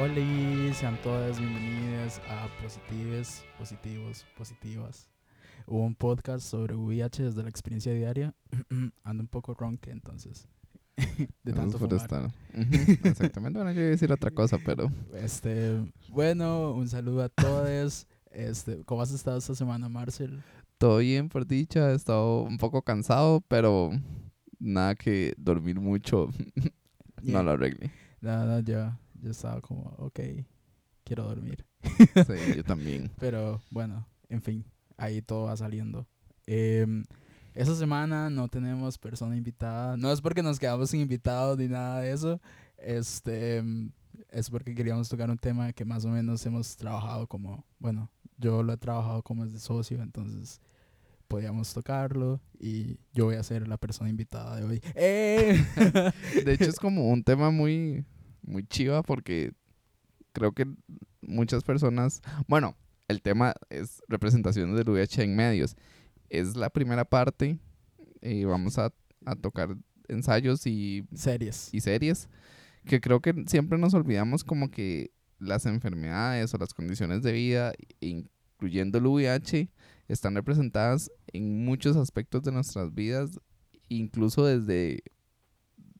Hola, sean todas bienvenidas a Positives, Positivos, Positivas. Un podcast sobre VIH desde la experiencia diaria. Ando un poco ronque, entonces. de tanto fumar. estar. Exactamente. Bueno, yo iba a decir otra cosa, pero Este, bueno, un saludo a todos. Este, ¿cómo has estado esta semana, Marcel? todo bien por dicha. He estado un poco cansado, pero nada que dormir mucho no lo arregle. Nada, yo, yo estaba como, ok, quiero dormir. Sí, yo también. Pero bueno, en fin, ahí todo va saliendo. Em, esta semana no tenemos persona invitada. No es porque nos quedamos sin invitados ni nada de eso. Este em, es porque queríamos tocar un tema que más o menos hemos trabajado como, bueno, yo lo he trabajado como es de socio, entonces podíamos tocarlo y yo voy a ser la persona invitada de hoy. ¡Eh! De hecho, es como un tema muy, muy chiva porque creo que muchas personas. Bueno, el tema es representación del VIH en medios. Es la primera parte. Y vamos a, a tocar ensayos y Series. y series que creo que siempre nos olvidamos como que las enfermedades o las condiciones de vida, incluyendo el VIH, están representadas en muchos aspectos de nuestras vidas, incluso desde,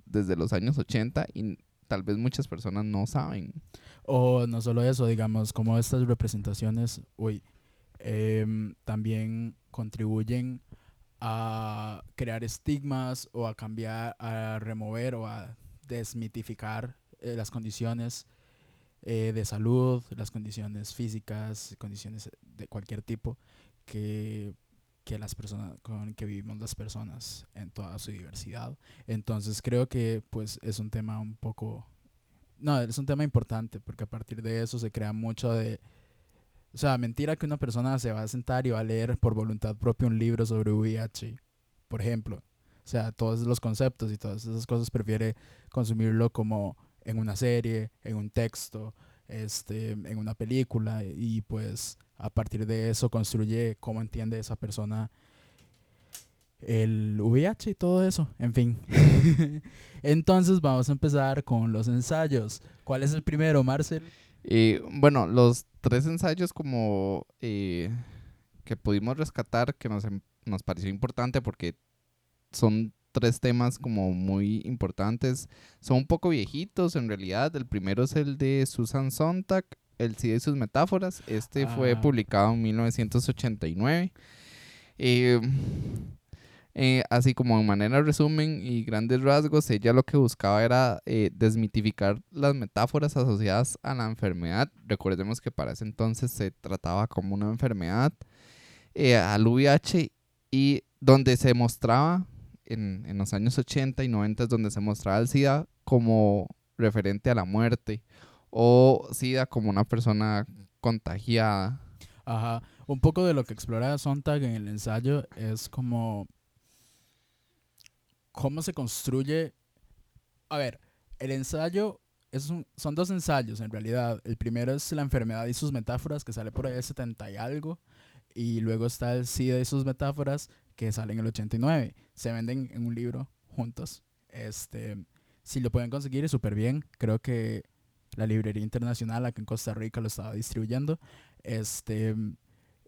desde los años 80 y tal vez muchas personas no saben. O no solo eso, digamos, como estas representaciones, uy, em, también contribuyen a crear estigmas o a cambiar, a remover o a desmitificar eh, las condiciones eh, de salud, las condiciones físicas, condiciones de cualquier tipo que, que las personas con que vivimos las personas en toda su diversidad. Entonces creo que pues es un tema un poco no, es un tema importante porque a partir de eso se crea mucho de... O sea, mentira que una persona se va a sentar y va a leer por voluntad propia un libro sobre VIH, por ejemplo. O sea, todos los conceptos y todas esas cosas prefiere consumirlo como en una serie, en un texto, este, en una película y pues a partir de eso construye cómo entiende esa persona el VIH y todo eso, en fin. Entonces vamos a empezar con los ensayos. ¿Cuál es el primero, Marcel? Y bueno, los tres ensayos como eh, que pudimos rescatar que nos, em- nos pareció importante porque son tres temas como muy importantes. Son un poco viejitos en realidad. El primero es el de Susan Sontag, El SIDA y sus metáforas. Este fue Ah. publicado en 1989. Eh, eh, así como en manera de resumen y grandes rasgos, ella lo que buscaba era eh, desmitificar las metáforas asociadas a la enfermedad. Recordemos que para ese entonces se trataba como una enfermedad eh, al VIH y donde se mostraba en, en los años 80 y 90 donde se mostraba el SIDA como referente a la muerte o SIDA como una persona contagiada. Ajá. Un poco de lo que explora Sontag en el ensayo es como cómo se construye. A ver, el ensayo es un- son dos ensayos en realidad. El primero es la enfermedad y sus metáforas, que sale por ahí de 70 y algo. Y luego está el SIDA y sus metáforas, que sale en el 89. Se venden en un libro juntos. Este, si lo pueden conseguir, es súper bien. Creo que la librería internacional acá en Costa Rica lo estaba distribuyendo. Este,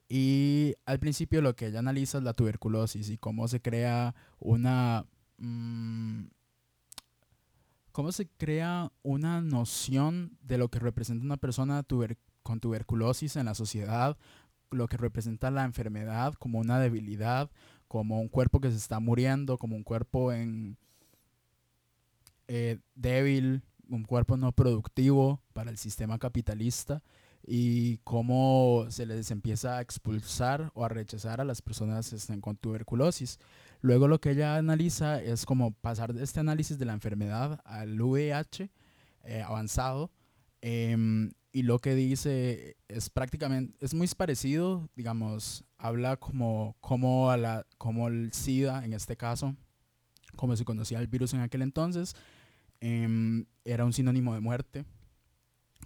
y al principio lo que ella analiza es la tuberculosis y cómo se crea una... mm, cómo se crea una noción de lo que representa una persona con tuberculosis en la sociedad, lo que representa la enfermedad como una debilidad, como un cuerpo que se está muriendo, como un cuerpo en eh, débil, un cuerpo no productivo para el sistema capitalista y cómo se les empieza a expulsar o a rechazar a las personas que estén con tuberculosis. Luego lo que ella analiza es como pasar de este análisis de la enfermedad al VIH eh, avanzado em, y lo que dice es prácticamente, es muy parecido, digamos, habla como, como, a la, como el SIDA en este caso, como se conocía el virus en aquel entonces, em, era un sinónimo de muerte,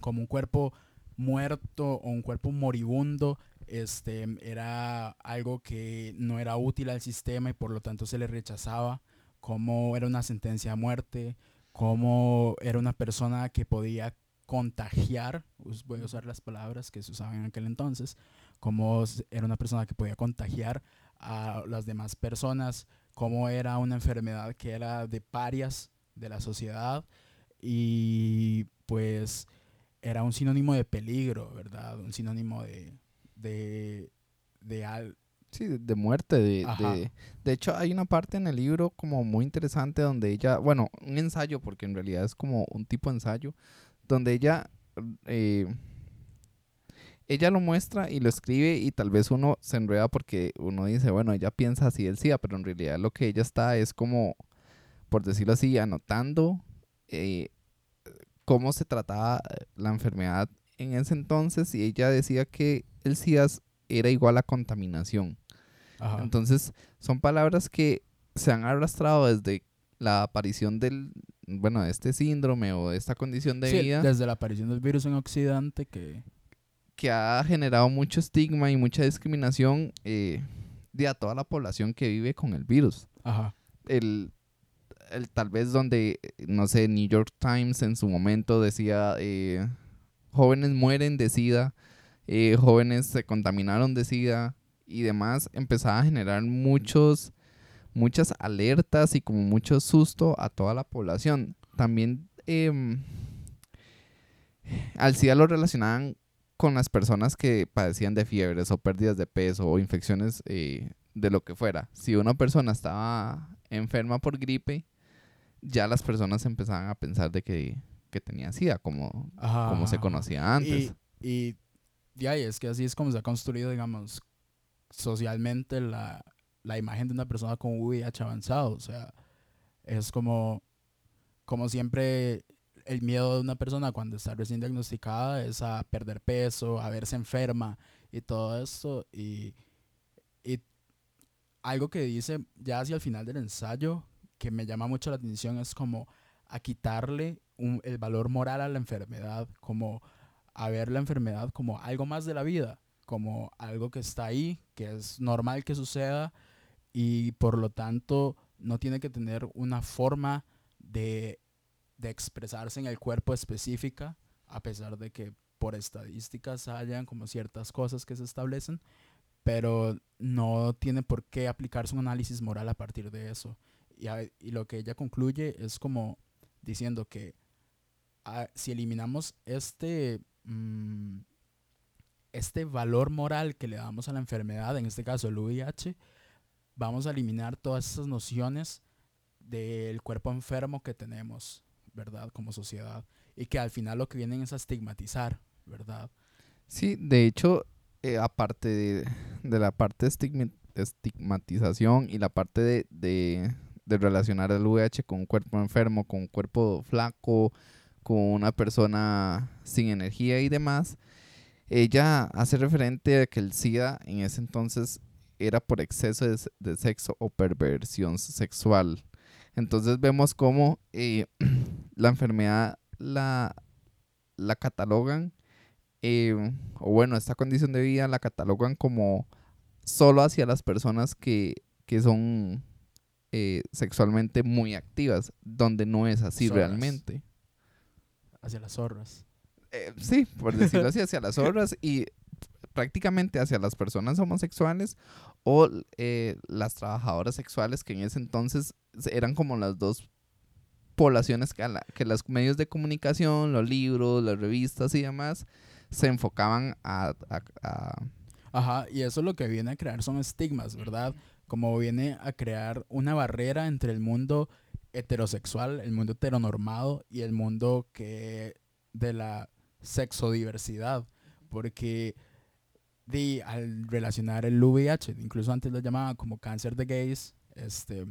como un cuerpo muerto o un cuerpo moribundo, este, era algo que no era útil al sistema y por lo tanto se le rechazaba, como era una sentencia de muerte, como era una persona que podía contagiar, voy a usar las palabras que se usaban en aquel entonces, cómo era una persona que podía contagiar a las demás personas, cómo era una enfermedad que era de parias de la sociedad y pues era un sinónimo de peligro, ¿verdad? Un sinónimo de, de, de Sí, de muerte. De, de, de, hecho, hay una parte en el libro como muy interesante donde ella, bueno, un ensayo, porque en realidad es como un tipo de ensayo, donde ella, eh, ella lo muestra y lo escribe y tal vez uno se enreda porque uno dice, bueno, ella piensa así del SIDA, pero en realidad lo que ella está es como, por decirlo así, anotando eh, cómo se trataba la enfermedad en ese entonces y ella decía que el SIDA era igual a contaminación. Entonces, son palabras que se han arrastrado desde la aparición del, bueno, de este síndrome o de esta condición de vida. Desde la aparición del virus en Occidente que... Que ha generado mucho estigma y mucha discriminación eh, de a toda la población que vive con el virus. Ajá. El, el, tal vez donde, no sé, New York Times en su momento decía, eh, jóvenes mueren de SIDA, eh, jóvenes se contaminaron de SIDA y demás, empezaba a generar muchos muchas alertas y como mucho susto a toda la población. También eh, al SIDA lo relacionaban con las personas que padecían de fiebres o pérdidas de peso o infecciones eh, de lo que fuera. Si una persona estaba enferma por gripe, ya las personas empezaban a pensar de que, tenía SIDA, como, como se conocía antes. Y, y, es que así es como se ha construido, digamos, socialmente la, la imagen de una persona con VIH avanzado. O sea, es como, como siempre el miedo de una persona cuando está recién diagnosticada es a perder peso, a verse enferma y todo esto. Y, y algo que dice ya hacia el final del ensayo que me llama mucho la atención es como a quitarle el valor moral a la enfermedad, como a ver la enfermedad como algo más de la vida, como algo que está ahí, que es normal que suceda y por lo tanto no tiene que tener una forma de, expresarse en el cuerpo específica, a pesar de que por estadísticas hayan como ciertas cosas que se establecen, pero no tiene por qué aplicarse un análisis moral a partir de eso. Y, lo que ella concluye es como diciendo que ah, si eliminamos este, mm, este valor moral que le damos a la enfermedad, en este caso el VIH, vamos a eliminar todas esas nociones del cuerpo enfermo que tenemos, ¿verdad? Como sociedad. Y que al final lo que vienen es a estigmatizar, ¿verdad? Sí, de hecho, eh, aparte de, la parte de estigmatización y la parte de, de, de, relacionar el VIH con un cuerpo enfermo, con un cuerpo flaco, con una persona sin energía y demás, ella hace referente a que el SIDA en ese entonces era por exceso de, sexo o perversión sexual. Entonces vemos cómo eh, la enfermedad la, catalogan, eh, o bueno, esta condición de vida la catalogan como solo hacia las personas que, son eh, sexualmente muy activas, donde no es así realmente. Hacia las zorras. sí, por decirlo así, hacia las zorras. Y prácticamente hacia las personas homosexuales o eh, las trabajadoras sexuales que en ese entonces eran como las dos poblaciones que, que los medios de comunicación, los libros, las revistas y demás se enfocaban a, Ajá, y eso lo que viene a crear son estigmas, ¿verdad? Como viene a crear una barrera entre el mundo heterosexual, el mundo heteronormado y el mundo que de la sexodiversidad, porque de, al relacionar el VIH, incluso antes lo llamaban como cáncer de gays, este,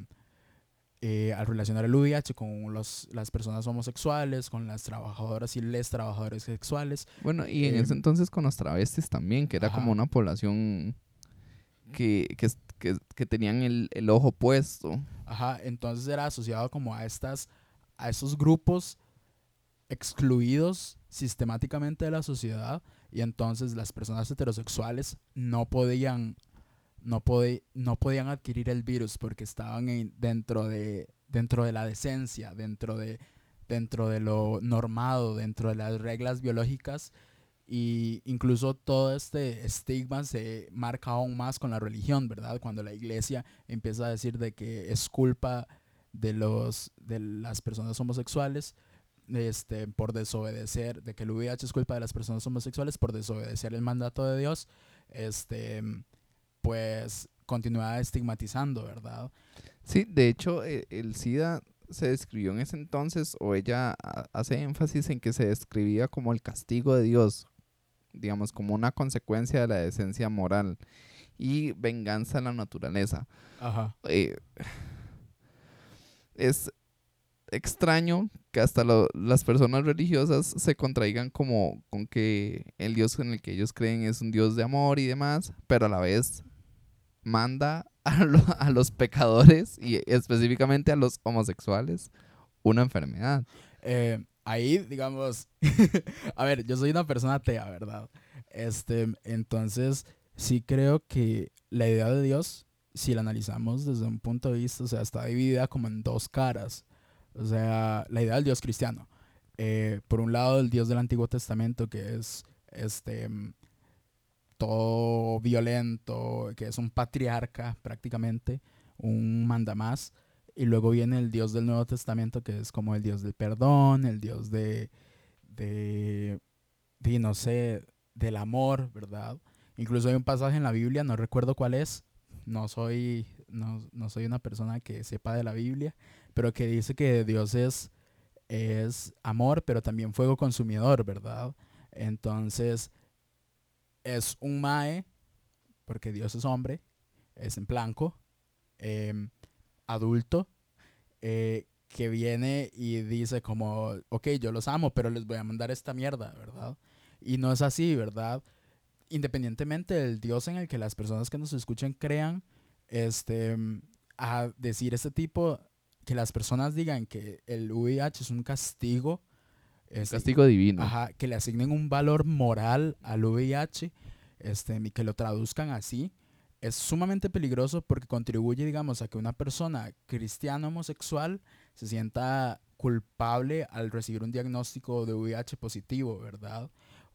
eh, al relacionar el VIH con los, las personas homosexuales, con las trabajadoras y les trabajadores sexuales. Bueno, y en ese em, entonces con los travestis también, que era como una población que, que, que, tenían el, el, ojo puesto. Ajá, entonces era asociado como a estas, a esos grupos excluidos sistemáticamente de la sociedad y entonces las personas heterosexuales no podían no, no podían adquirir el virus porque estaban dentro, de, dentro de la decencia, dentro de, dentro de lo normado, dentro de las reglas biológicas y incluso todo este estigma se marca aún más con la religión, ¿verdad? Cuando la iglesia empieza a decir de que es culpa de los de las personas homosexuales este por desobedecer de que el VIH es culpa de las personas homosexuales por desobedecer el mandato de Dios, este pues continúa estigmatizando, ¿verdad? Sí, de hecho e, el SIDA se describió en ese entonces o ella hace énfasis en que se describía como el castigo de Dios digamos, como una consecuencia de la decencia moral y venganza a la naturaleza. Ajá. Eh, es extraño que hasta las personas religiosas se contraigan como con que el Dios en el que ellos creen es un Dios de amor y demás, pero a la vez manda a, a los pecadores y específicamente a los homosexuales una enfermedad. Eh, ahí, digamos, a ver, yo soy una persona atea, ¿verdad? Este, entonces, sí creo que la idea de Dios, si la analizamos desde un punto de vista, o sea, está dividida como en dos caras. O sea, la idea del Dios cristiano. Eh, por un lado, el Dios del Antiguo Testamento, que es este todo violento, que es un patriarca prácticamente, un mandamás. Y luego viene el Dios del Nuevo Testamento, que es como el Dios del perdón, el Dios de, de, no sé, del amor, ¿verdad? Incluso hay un pasaje en la Biblia, no recuerdo cuál es, no soy, no, no soy una persona que sepa de la Biblia, pero que dice que Dios es, es amor, pero también fuego consumidor, ¿verdad? Entonces, es un mae, porque Dios es hombre, es en blanco, eh, adulto eh, que viene y dice como, ok, yo los amo, pero les voy a mandar esta mierda, ¿verdad? Y no es así, ¿verdad? Independientemente del Dios en el que las personas que nos escuchen crean, este, a decir este tipo, que las personas digan que el VIH es un castigo. Un este, castigo divino. Ajá, que le asignen un valor moral al VIH este, y que lo traduzcan así es sumamente peligroso porque contribuye, digamos, a que una persona cristiana homosexual se sienta culpable al recibir un diagnóstico de VIH positivo, ¿verdad?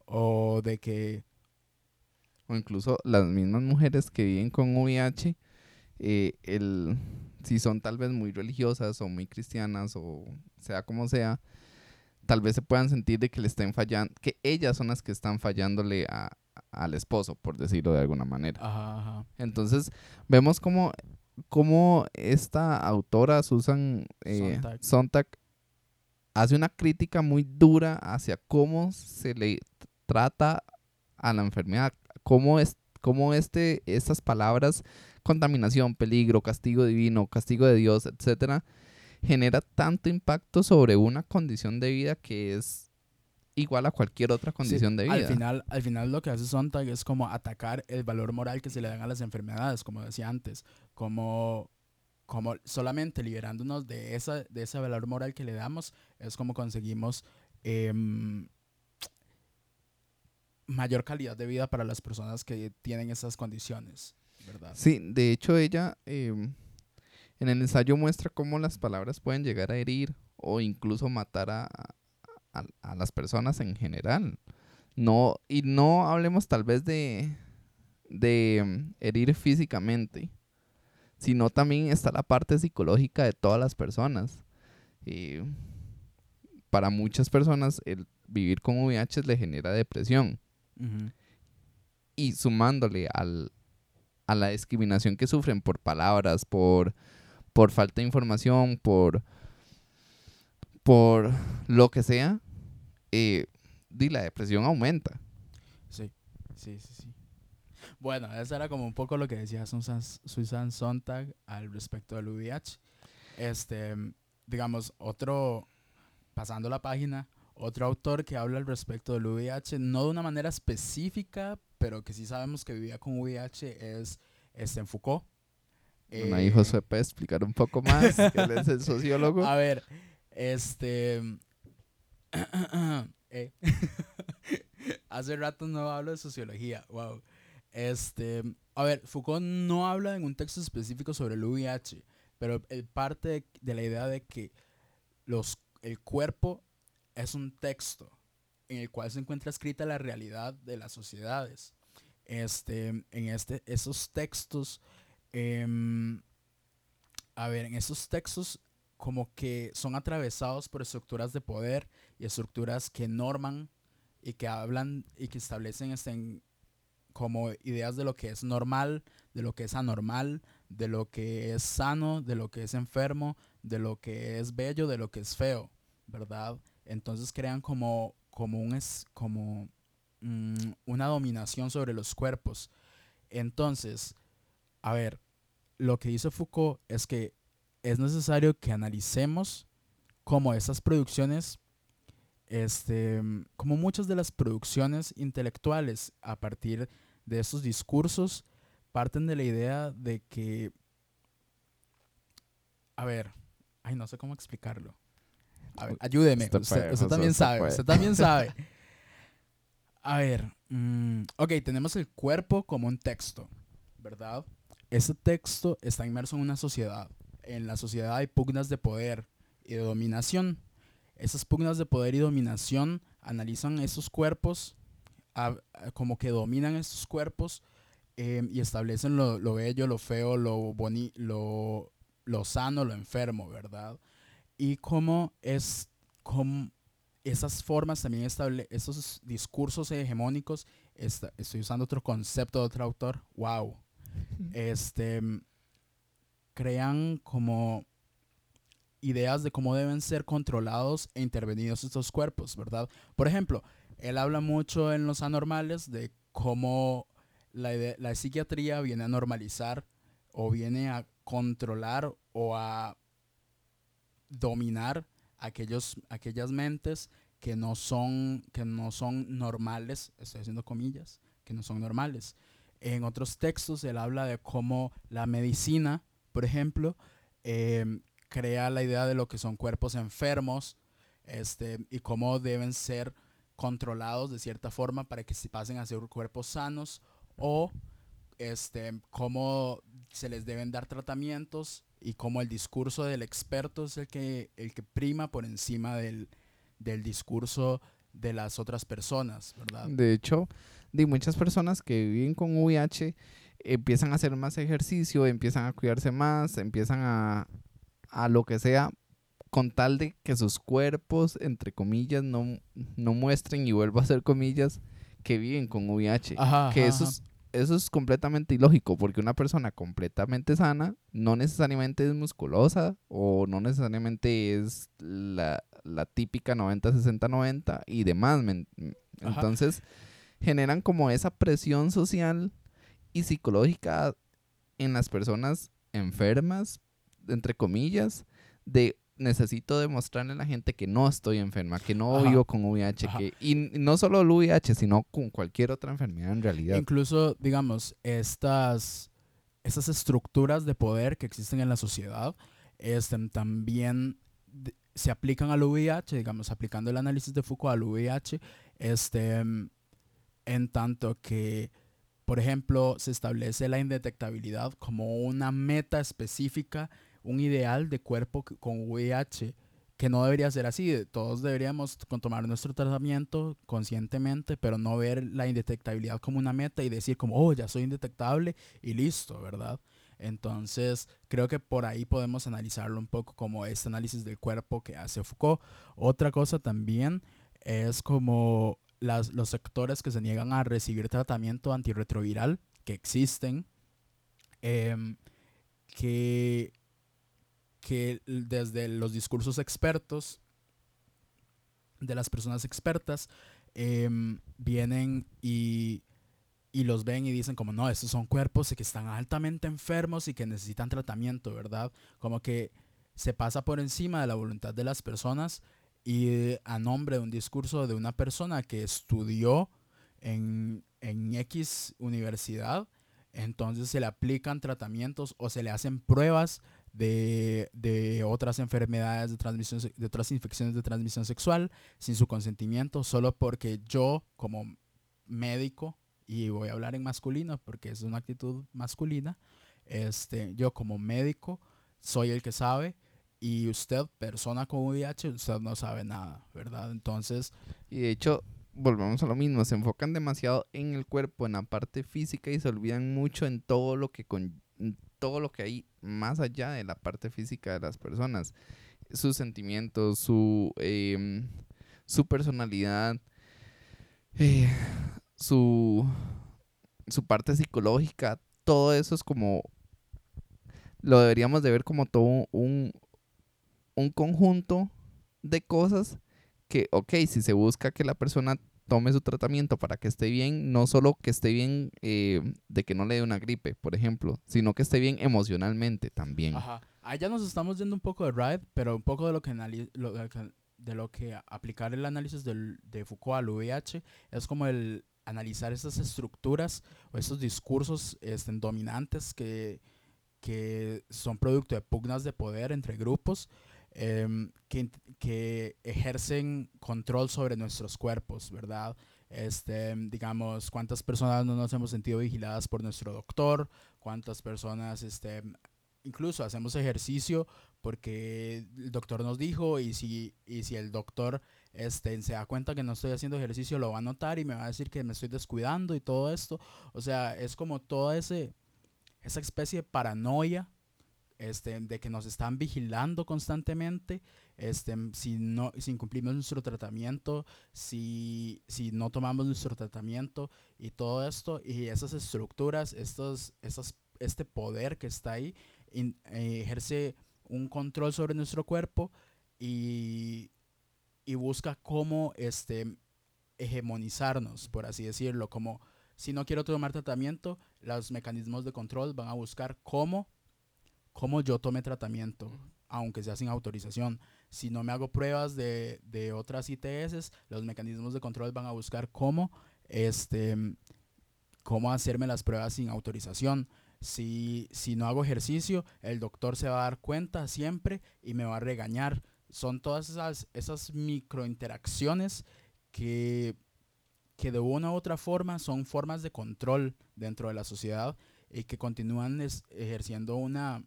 O de que... O incluso las mismas mujeres que viven con VIH, eh, el, si son tal vez muy religiosas o muy cristianas o sea como sea, tal vez se puedan sentir de que le estén fallando, que ellas son las que están fallándole a, al esposo, por decirlo de alguna manera. Entonces, vemos como, como esta autora, Susan eh, Sontag. hace una crítica muy dura hacia cómo se le trata a la enfermedad, cómo, es, cómo este, estas palabras, contaminación, peligro, castigo divino, castigo de Dios, etcétera, genera tanto impacto sobre una condición de vida que es igual a cualquier otra condición de vida. Al final, al final lo que hace Sontag es como atacar el valor moral que se le dan a las enfermedades, como decía antes, como, como solamente liberándonos de, esa, de ese valor moral que le damos, es como conseguimos em, mayor calidad de vida para las personas que tienen esas condiciones, ¿verdad? Sí, de hecho ella em, en el ensayo muestra cómo las palabras pueden llegar a herir o incluso matar a, a, las personas en general. No, y no hablemos tal vez de, de mm, herir físicamente, sino también está la parte psicológica de todas las personas. Y para muchas personas el vivir con VIH le genera depresión. Y sumándole al, a la discriminación que sufren por palabras, por, por falta de información, por, por lo que sea, eh, la depresión aumenta. Sí, sí, sí, sí. Bueno, eso era como un poco lo que decía Susan, Susan Sontag al respecto del VIH. Este, digamos, otro, pasando la página, otro autor que habla al respecto del VIH, no de una manera específica, pero que sí sabemos que vivía con VIH, es este, Foucault. Bueno, ahí José puede explicar un poco más, él es el sociólogo. A ver, este, eh. Hace rato no hablo de sociología. Wow. Este, a ver, Foucault no habla en un texto específico sobre el VIH, pero él parte de, la idea de que los, el cuerpo es un texto en el cual se encuentra escrita la realidad de las sociedades. Este, en este, esos textos, em, a ver, en esos textos como que son atravesados por estructuras de poder y estructuras que norman y que hablan y que establecen como ideas de lo que es normal, de lo que es anormal, de lo que es sano, de lo que es enfermo, de lo que es bello, de lo que es feo, ¿verdad? Entonces crean como, como, un, es, como mm, una dominación sobre los cuerpos. Entonces, a ver, lo que dice Foucault es que es necesario que analicemos cómo esas producciones, este, como muchas de las producciones intelectuales a partir de esos discursos, parten de la idea de que, a ver, ay, no sé cómo explicarlo. A ver, ayúdeme, usted, también sabe, usted también sabe. A ver, mm, ok, tenemos el cuerpo como un texto, ¿verdad? Ese texto está inmerso en una sociedad. En la sociedad hay pugnas de poder y de dominación. Esas pugnas de poder y dominación analizan esos cuerpos como que dominan esos cuerpos em, y establecen lo, lo, bello, lo feo, lo, boni lo, lo sano, lo enfermo, ¿verdad? Y cómo es, como esas formas también estable esos discursos hegemónicos, estoy usando otro concepto de otro autor, wow, este, crean como ideas de cómo deben ser controlados e intervenidos estos cuerpos, ¿verdad? Por ejemplo, él habla mucho en Los Anormales de cómo la, la psiquiatría viene a normalizar o viene a controlar o a dominar aquellos, aquellas mentes que no son, que no son normales, estoy haciendo comillas, que no son normales. En otros textos él habla de cómo la medicina, por ejemplo, em, crea la idea de lo que son cuerpos enfermos este, y cómo deben ser controlados de cierta forma para que se pasen a ser cuerpos sanos o este, cómo se les deben dar tratamientos y cómo el discurso del experto es el que, el que prima por encima del, del discurso de las otras personas, ¿verdad? De hecho, de muchas personas que viven con VIH empiezan a hacer más ejercicio, empiezan a cuidarse más, empiezan a, a lo que sea con tal de que sus cuerpos, entre comillas, no, no muestren, y vuelvo a hacer comillas, que viven con VIH. que eso, Es, eso es completamente ilógico, porque una persona completamente sana no necesariamente es musculosa o no necesariamente es la, la típica 90-60-90 y demás. Entonces, generan como esa presión social y psicológica en las personas enfermas, entre comillas, de necesito demostrarle a la gente que no estoy enferma, que no vivo con VIH, que, y no solo el VIH, sino con cualquier otra enfermedad en realidad. Incluso, digamos, estas, estas estructuras de poder que existen en la sociedad este, también se aplican al VIH, digamos, aplicando el análisis de Foucault al VIH, este, en tanto que, por ejemplo, se establece la indetectabilidad como una meta específica un ideal de cuerpo con VIH que no debería ser así. Todos deberíamos tomar nuestro tratamiento conscientemente, pero no ver la indetectabilidad como una meta y decir como, oh, ya soy indetectable y listo, ¿verdad? Entonces, creo que por ahí podemos analizarlo un poco como este análisis del cuerpo que hace Foucault. Otra cosa también es como las, los sectores que se niegan a recibir tratamiento antirretroviral que existen, em, que que desde los discursos expertos, de las personas expertas, em, vienen y, y, los ven y dicen como, no, estos son cuerpos que están altamente enfermos y que necesitan tratamiento, ¿verdad? Como que se pasa por encima de la voluntad de las personas y a nombre de un discurso de una persona que estudió en, en X universidad, entonces se le aplican tratamientos o se le hacen pruebas de, otras enfermedades de transmisión, de otras infecciones de transmisión sexual sin su consentimiento, solo porque yo como médico, y voy a hablar en masculino porque es una actitud masculina, este, yo como médico soy el que sabe y usted, persona con VIH, usted no sabe nada, ¿verdad? Entonces... Y de hecho, volvemos a lo mismo, se enfocan demasiado en el cuerpo, en la parte física y se olvidan mucho en todo lo que con todo lo que hay más allá de la parte física de las personas, sus sentimientos, su em, su personalidad, eh, su su parte psicológica, todo eso es como lo deberíamos de ver como todo un, un conjunto de cosas que, ok, si se busca que la persona tome su tratamiento para que esté bien, no solo que esté bien eh, de que no le dé una gripe, por ejemplo, sino que esté bien emocionalmente también. Ajá. Ya nos estamos yendo un poco de ride, pero un poco de lo que, de lo que aplicar el análisis del, de Foucault al VIH es como el analizar esas estructuras o esos discursos este, dominantes que, que son producto de pugnas de poder entre grupos Que, que, ejercen control sobre nuestros cuerpos, ¿verdad? Este, digamos, cuántas personas no nos hemos sentido vigiladas por nuestro doctor, cuántas personas, este, incluso hacemos ejercicio porque el doctor nos dijo y si, y si el doctor este, se da cuenta que no estoy haciendo ejercicio, lo va a notar y me va a decir que me estoy descuidando y todo esto. O sea, es como toda ese, esa especie de paranoia este, de que nos están vigilando constantemente, este, si, no, si incumplimos nuestro tratamiento, si, si no tomamos nuestro tratamiento y todo esto, y esas estructuras, estos, esas, este poder que está ahí, eh, ejerce un control sobre nuestro cuerpo y, y busca cómo este, hegemonizarnos, por así decirlo, como si no quiero tomar tratamiento, los mecanismos de control van a buscar cómo cómo yo tome tratamiento, aunque sea sin autorización. Si no me hago pruebas de, de otras ITS, los mecanismos de control van a buscar cómo, este, cómo hacerme las pruebas sin autorización. Si, si no hago ejercicio, el doctor se va a dar cuenta siempre y me va a regañar. Son todas esas, esas microinteracciones que, que de una u otra forma son formas de control dentro de la sociedad y que continúan ejerciendo una,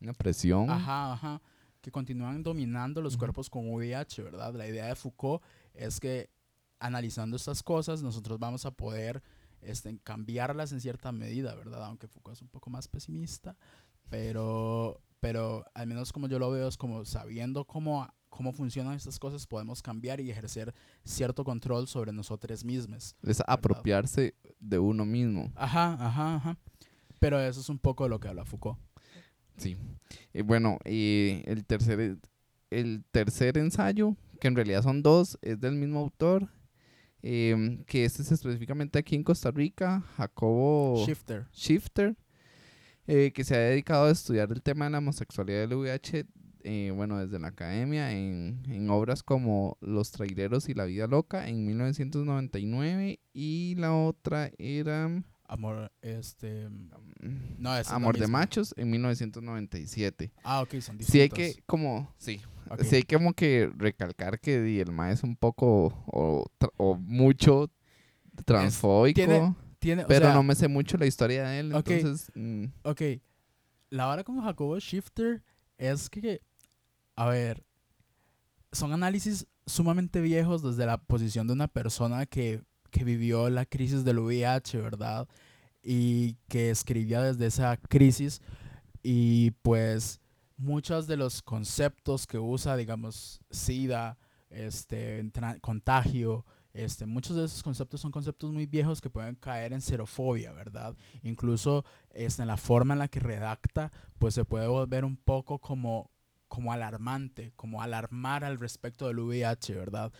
una presión. Ajá, ajá. Que continúan dominando los cuerpos con VIH, ¿verdad? La idea de Foucault es que analizando estas cosas nosotros vamos a poder este, cambiarlas en cierta medida, ¿verdad? Aunque Foucault es un poco más pesimista, pero, pero al menos como yo lo veo es como sabiendo cómo, cómo funcionan estas cosas podemos cambiar y ejercer cierto control sobre nosotros mismos. Es apropiarse de uno mismo. Ajá, ajá, ajá. Pero eso es un poco de lo que habla Foucault. Sí. Y bueno, y el tercer, el tercer ensayo, que en realidad son dos, es del mismo autor, em, que este es específicamente aquí en Costa Rica, Jacobo Shifter. Shifter, eh, que se ha dedicado a estudiar el tema de la homosexualidad del VIH, eh, bueno, desde la academia, en, en obras como Los traileros y la vida loca en 1999, y la otra era... Amor, este. Mm, no, es Amor de Machos en 1997. Ah, ok, son distintos. Sí, hay que, como, sí. Sí, hay como que recalcar que el ma es un poco o, o mucho transfóbico. tiene, pero no me sé mucho la historia de él, entonces. Mm. Ok. La hora con Jacobo Shifter es que. A ver. Son análisis sumamente viejos desde la posición de una persona que que vivió la crisis del VIH, ¿verdad? Y que escribía desde esa crisis y pues muchos de los conceptos que usa, digamos, SIDA, este, contagio, este, muchos de esos conceptos son conceptos muy viejos que pueden caer en xerofobia, ¿verdad? Incluso este, en la forma en la que redacta, pues se puede volver un poco como, como alarmante, como alarmar al respecto del VIH, ¿verdad?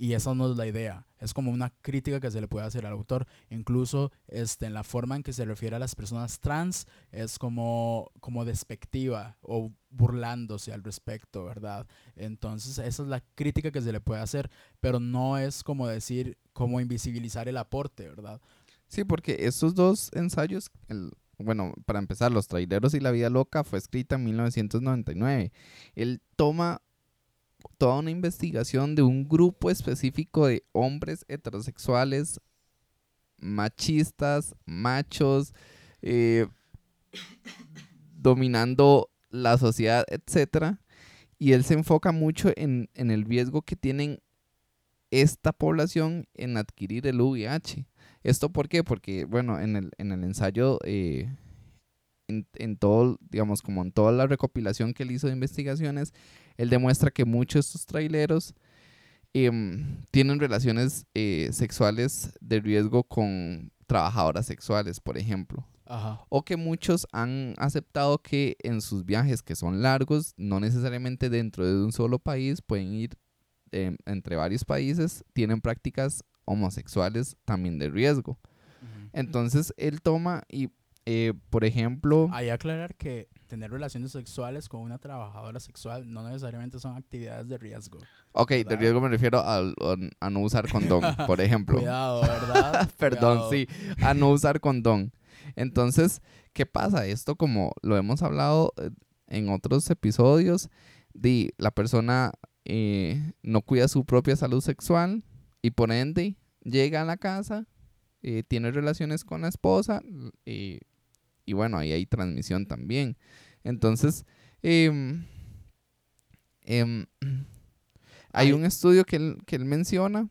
Y esa no es la idea. Es como una crítica que se le puede hacer al autor. Incluso este, en la forma en que se refiere a las personas trans es como, como despectiva o burlándose al respecto, ¿verdad? Entonces esa es la crítica que se le puede hacer, pero no es como decir, como invisibilizar el aporte, ¿verdad? Sí, porque estos dos ensayos, bueno, para empezar, Los Traileros y la Vida Loca fue escrita en 1999. Él toma toda una investigación de un grupo específico de hombres heterosexuales, machistas, machos, eh, dominando la sociedad, etcétera. Y él se enfoca mucho en, en el riesgo que tienen esta población en adquirir el VIH. ¿Esto por qué? Porque, bueno, en el, en el ensayo, eh, en, en, todo, digamos, como en toda la recopilación que él hizo de investigaciones, él demuestra que muchos de estos traileros em, tienen relaciones eh, sexuales de riesgo con trabajadoras sexuales, por ejemplo. Ajá. O que muchos han aceptado que en sus viajes que son largos, no necesariamente dentro de un solo país, pueden ir eh, entre varios países, tienen prácticas homosexuales también de riesgo. Entonces él toma y, eh, por ejemplo, Hay que aclarar que tener relaciones sexuales con una trabajadora sexual no necesariamente son actividades de riesgo. ok, de riesgo me refiero a, a no usar condón, por ejemplo. Cuidado, ¿verdad? Perdón, Cuidado. sí, a no usar condón. Entonces, ¿qué pasa? Esto como lo hemos hablado eh, en otros episodios, de la persona eh, no cuida su propia salud sexual y por ende llega a la casa, eh, tiene relaciones con la esposa eh, y bueno, ahí hay transmisión también. Entonces, em, em, hay Ay. un estudio que él, que él menciona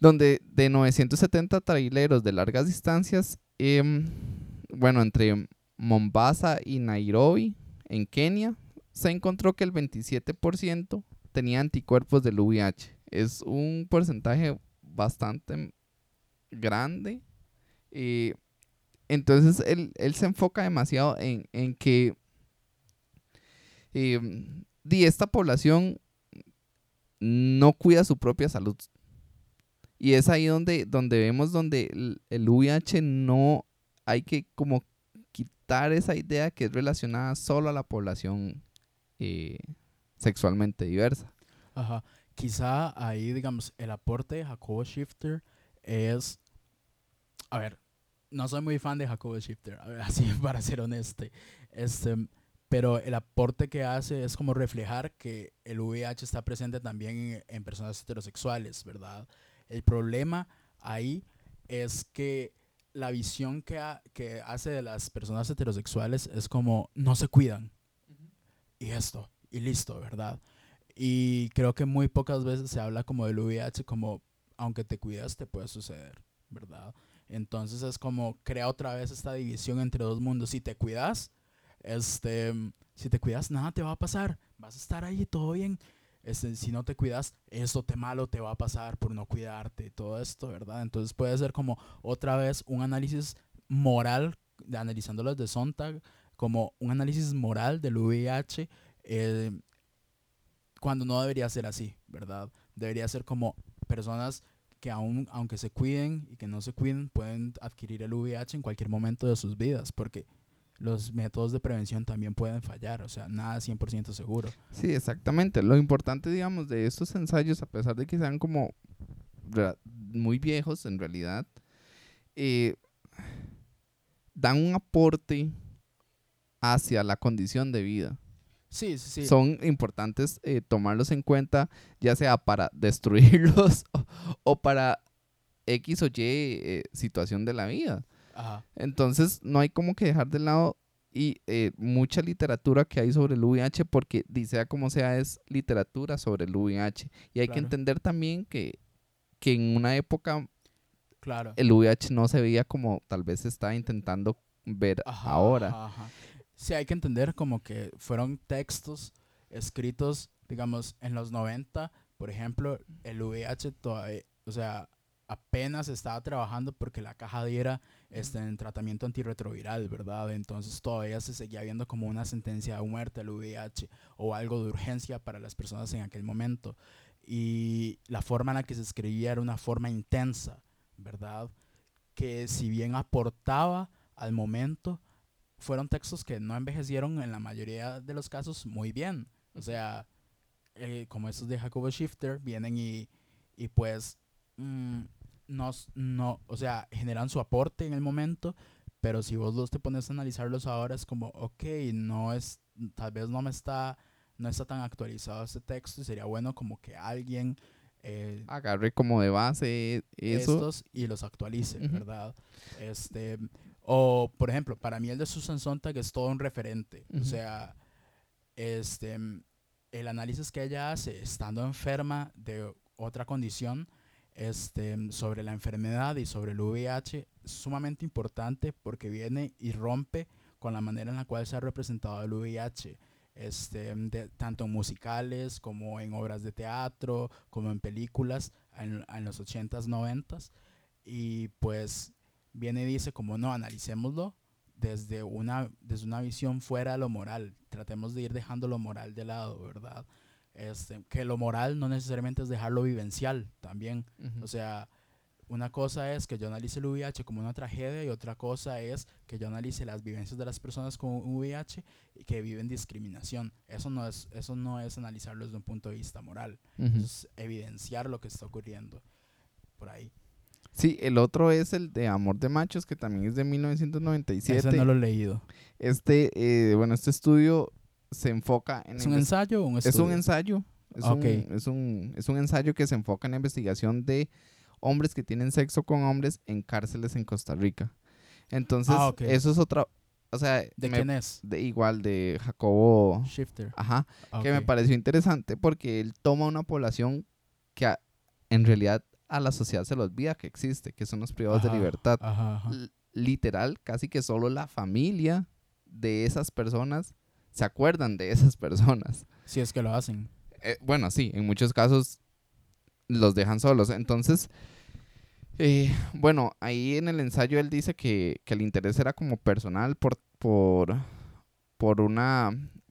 donde de 970 traileros de largas distancias, em, bueno, entre Mombasa y Nairobi, en Kenia, se encontró que el 27% tenía anticuerpos del VIH. Es un porcentaje bastante grande. eh, entonces, él, él se enfoca demasiado en, en que em, di, esta población no cuida su propia salud. Y es ahí donde, donde vemos donde el, el VIH no hay que como quitar esa idea que es relacionada solo a la población eh, sexualmente diversa. Ajá. Quizá ahí, digamos, el aporte de Jacobo Shifter es. A ver, no soy muy fan de Jacobo Shifter, así para ser honesto. Este, pero el aporte que hace es como reflejar que el VIH está presente también en, en personas heterosexuales, ¿verdad? El problema ahí es que la visión que, ha- que hace de las personas heterosexuales es como no se cuidan. Y esto, y listo, ¿verdad? Y creo que muy pocas veces se habla como del VIH como aunque te cuidas te puede suceder, ¿verdad? Entonces es como crea otra vez esta división entre dos mundos. Si te cuidas, este, si te cuidas nada te va a pasar, vas a estar ahí todo bien. Este, si no te cuidas, esto te malo te va a pasar por no cuidarte y todo esto, ¿verdad? Entonces puede ser como otra vez un análisis moral, de, analizándolos de Sontag, como un análisis moral del VIH, eh, cuando no debería ser así, ¿verdad? Debería ser como personas que aún, aunque se cuiden y que no se cuiden, pueden adquirir el VIH en cualquier momento de sus vidas, porque los métodos de prevención también pueden fallar, o sea, nada es 100% seguro. Sí, exactamente. Lo importante, digamos, de estos ensayos, a pesar de que sean como muy viejos en realidad, eh, dan un aporte hacia la condición de vida. Sí, sí, sí. Son importantes eh, tomarlos en cuenta, ya sea para destruirlos o, o para X o Y eh, situación de la vida. Ajá, Entonces no hay como que dejar de lado y eh, mucha literatura que hay sobre el VIH porque sea como sea es literatura sobre el VIH y hay que entender también que, que en una época claro. el VIH no se veía como tal vez se está intentando ver Ajá, ahora. ajá. Sí, hay que entender como que fueron textos escritos, digamos, en los 90, por ejemplo, el VIH todavía, o sea, apenas estaba trabajando porque la caja diera este, en tratamiento antirretroviral, ¿verdad? Entonces todavía se seguía viendo como una sentencia de muerte el VIH o algo de urgencia para las personas en aquel momento. Y la forma en la que se escribía era una forma intensa, ¿verdad? Que si bien aportaba al momento, fueron textos que no envejecieron en la mayoría de los casos muy bien. O sea, eh, como estos de Jacobo Shifter, vienen y, y pues mm, nos- no, o sea, generan su aporte en el momento, pero si vos los te pones a analizarlos ahora es como, ok, no es, tal vez no me está, no está tan actualizado este texto y sería bueno como que alguien eh, Agarre como de base eso. estos y los actualice. ¿verdad? Este, O, por ejemplo, para mí el de Susan Sontag es todo un referente. O Ujú. sea, este, el análisis que ella hace estando enferma de otra condición este, sobre la enfermedad y sobre el VIH es sumamente importante porque viene y rompe con la manera en la cual se ha representado el VIH. Este, de- tanto en musicales como en obras de teatro, como en películas en, en los 80s, 90s. Y pues viene y dice como no, analicémoslo desde una, desde una visión fuera de lo moral. Tratemos de ir dejando lo moral de lado, ¿verdad? Este, que lo moral no necesariamente es dejarlo vivencial también. O sea, una cosa es que yo analice el VIH como una tragedia y otra cosa es que yo analice las vivencias de las personas con VIH y que viven discriminación. Eso no es, eso no es analizarlo desde un punto de vista moral. Eso es evidenciar lo que está ocurriendo por ahí. Sí, el otro es el de Amor de Machos, que también es de 1997. Ese no lo he leído. Este, eh, bueno, este estudio se enfoca en... ¿Es un ensayo o un Es estudio? un ensayo. Es, Ah, un, es, un, es un ensayo que se enfoca en la investigación de hombres que tienen sexo con hombres en cárceles en Costa Rica. Entonces, Ah, ok. eso es otra... O sea, ¿De me- quién es? de igual de Jacobo... Shifter. Ajá. Ah, que me pareció interesante porque él toma una población que a- en realidad a la sociedad se le olvida que existe, que son los privados de libertad. Ajá, ajá. L- literal, casi que solo la familia de esas personas se acuerdan de esas personas. Si es que lo hacen. Eh, bueno, sí, en muchos casos los dejan solos. Entonces, eh, bueno, ahí en el ensayo él dice que, que el interés era como personal por, por, por una,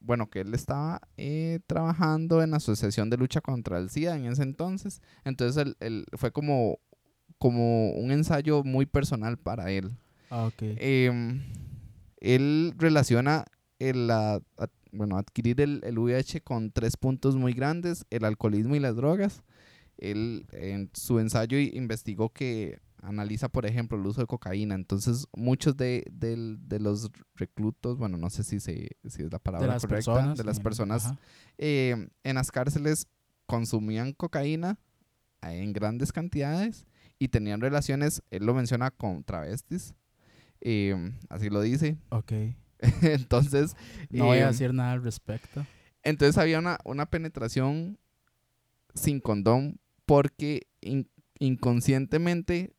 bueno, que él estaba eh, trabajando en la Asociación de Lucha contra el SIDA en ese entonces. Entonces él, él fue como, como un ensayo muy personal para él. Ah, ok. Em, él relaciona el, la- ad- bueno, adquirir el, el VIH con tres puntos muy grandes, el alcoholismo y las drogas. Él en su ensayo investigó que analiza, por ejemplo, el uso de cocaína. Entonces, muchos de, de los reclutos, bueno, no sé si, se, si es la palabra de las correcta, personas. de las personas eh, en las cárceles consumían cocaína eh, en grandes cantidades y tenían relaciones, él lo menciona con travestis, eh, así lo dice. Ok. entonces, No voy eh, a decir nada al respecto. entonces había una, una penetración sin condón porque in- inconscientemente eh,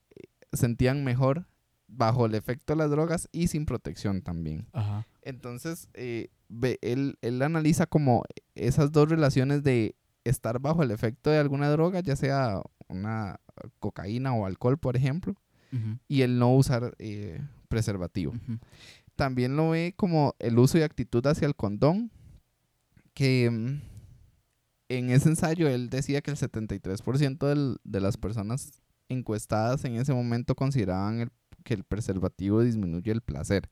sentían mejor bajo el efecto de las drogas y sin protección también. Ajá. Entonces, eh, ve- él, él analiza como esas dos relaciones de estar bajo el efecto de alguna droga, ya sea una cocaína o alcohol, por ejemplo, y el no usar eh, preservativo. También lo ve como el uso y actitud hacia el condón, que mm, en ese ensayo él decía que el 73% del- de las personas encuestadas en ese momento consideraban el- que el preservativo disminuye el placer.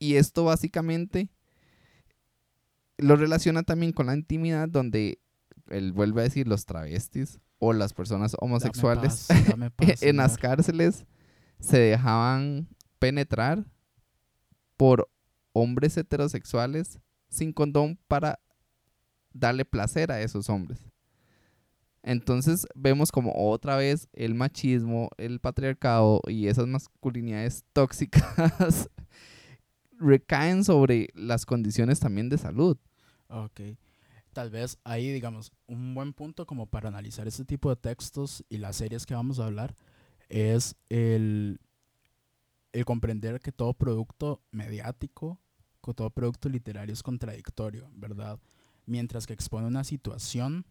Y esto básicamente lo relaciona también con la intimidad donde él vuelve a decir los travestis o las personas Dame homosexuales paz, dame paz, en las cárceles se dejaban penetrar por hombres heterosexuales sin condón para darle placer a esos hombres. Entonces vemos como otra vez el machismo, el patriarcado y esas masculinidades tóxicas recaen sobre las condiciones también de salud. Ok. Tal vez ahí, digamos, un buen punto como para analizar este tipo de textos y las series que vamos a hablar es el, el comprender que todo producto mediático, que todo producto literario es contradictorio, ¿verdad? Mientras que expone una situación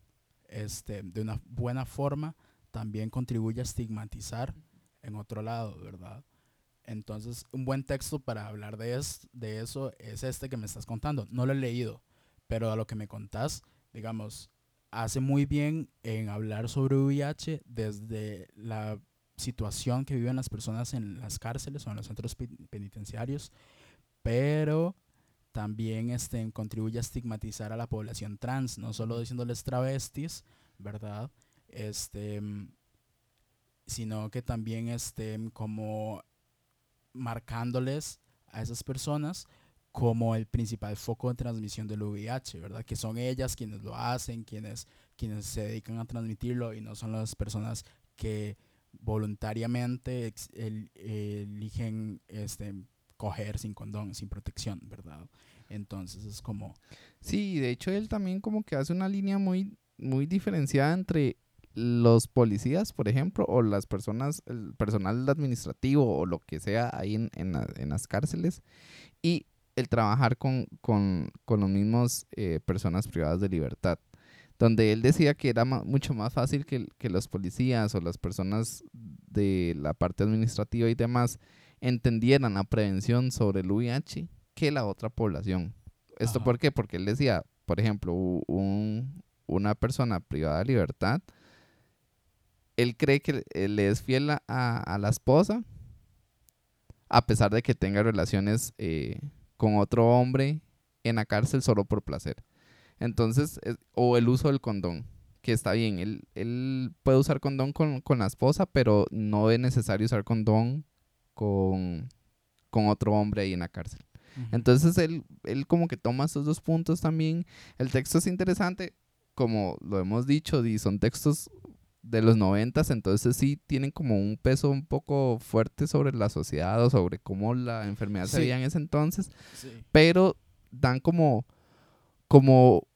este, de una buena forma, también contribuye a estigmatizar en otro lado, ¿verdad? Entonces, un buen texto para hablar de, es- de eso es este que me estás contando. No lo he leído, pero a lo que me contás, digamos, hace muy bien en hablar sobre VIH desde la situación que viven las personas en las cárceles o en los centros pe- penitenciarios, pero también este, contribuye a estigmatizar a la población trans, no solo diciéndoles travestis, ¿verdad? Este, sino que también este, como marcándoles a esas personas como el principal foco de transmisión del VIH, ¿verdad? Que son ellas quienes lo hacen, quienes, quienes se dedican a transmitirlo y no son las personas que voluntariamente el- eligen este, coger sin condón, sin protección, ¿verdad? Entonces es como, Sí, de hecho él también como que hace una línea muy, muy diferenciada entre los policías, por ejemplo, o las personas, el personal administrativo o lo que sea ahí en, en, la- en las cárceles, y el trabajar con, con, con los mismos eh, personas privadas de libertad, donde él decía que era mucho más fácil que, que los policías o las personas de la parte administrativa y demás entendieran la prevención sobre el VIH que la otra población. ¿Esto Ajá. por qué? Porque él decía, por ejemplo, un- una persona privada de libertad, él cree que le es fiel a, a la esposa, a pesar de que tenga relaciones eh, con otro hombre en la cárcel solo por placer. Entonces, es- o el uso del condón, que está bien, él, él puede usar condón con, con la esposa, pero no es necesario usar condón con, con otro hombre ahí en la cárcel. Entonces él, él como que toma estos dos puntos también. El texto es interesante, como lo hemos dicho, y son textos de los noventas, entonces sí tienen como un peso un poco fuerte sobre la sociedad o sobre cómo la enfermedad se Sí. veía en ese entonces, sí. pero dan como, como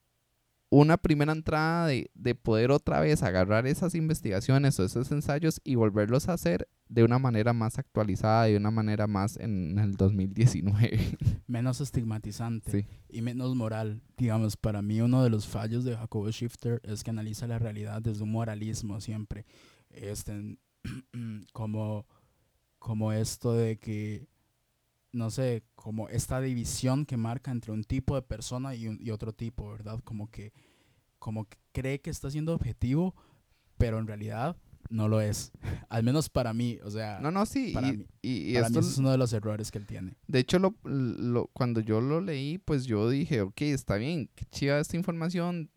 una primera entrada de, de poder otra vez agarrar esas investigaciones o esos ensayos y volverlos a hacer de una manera más actualizada de una manera más en el 2019. menos estigmatizante Sí. y menos moral. Digamos, para mí uno de los fallos de Jacobo Shifter es que analiza la realidad desde un moralismo siempre. Este, como, como esto de que, no sé, como esta división que marca entre un tipo de persona y, un- y otro tipo, ¿verdad? Como que, como que cree que está siendo objetivo, pero en realidad no lo es. Al menos para mí, o sea, No, no, sí. para y, mí- y- y para mí esto, es uno de los errores que él tiene. de hecho, lo, lo- cuando yo lo leí, pues yo dije, ok, está bien, qué chiva esta información.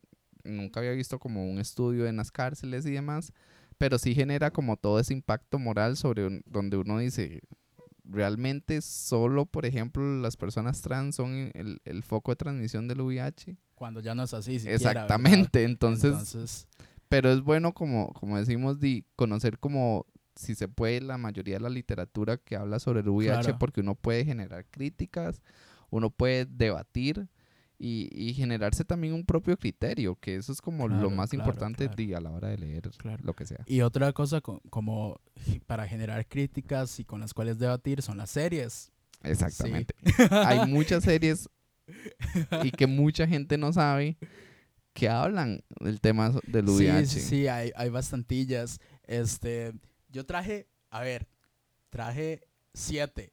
Nunca había visto como un estudio en las cárceles y demás, pero sí genera como todo ese impacto moral sobre un- donde uno dice, realmente solo, por ejemplo, las personas trans son el, el foco de transmisión del VIH. Cuando ya no es así. siquiera. Exactamente, entonces, Entonces, pero es bueno como, como decimos, de conocer como si se puede la mayoría de la literatura que habla sobre el VIH Claro. porque uno puede generar críticas, uno puede debatir y, y generarse también un propio criterio, que eso es como lo más claro, importante claro. a la hora de leer lo que sea. Y otra cosa co- como para generar críticas y con las cuales debatir son las series. Exactamente. Hay muchas series y que mucha gente no sabe que hablan del tema del Sí, VIH. sí, sí, hay, hay bastantillas. Este, yo traje, a ver, traje siete.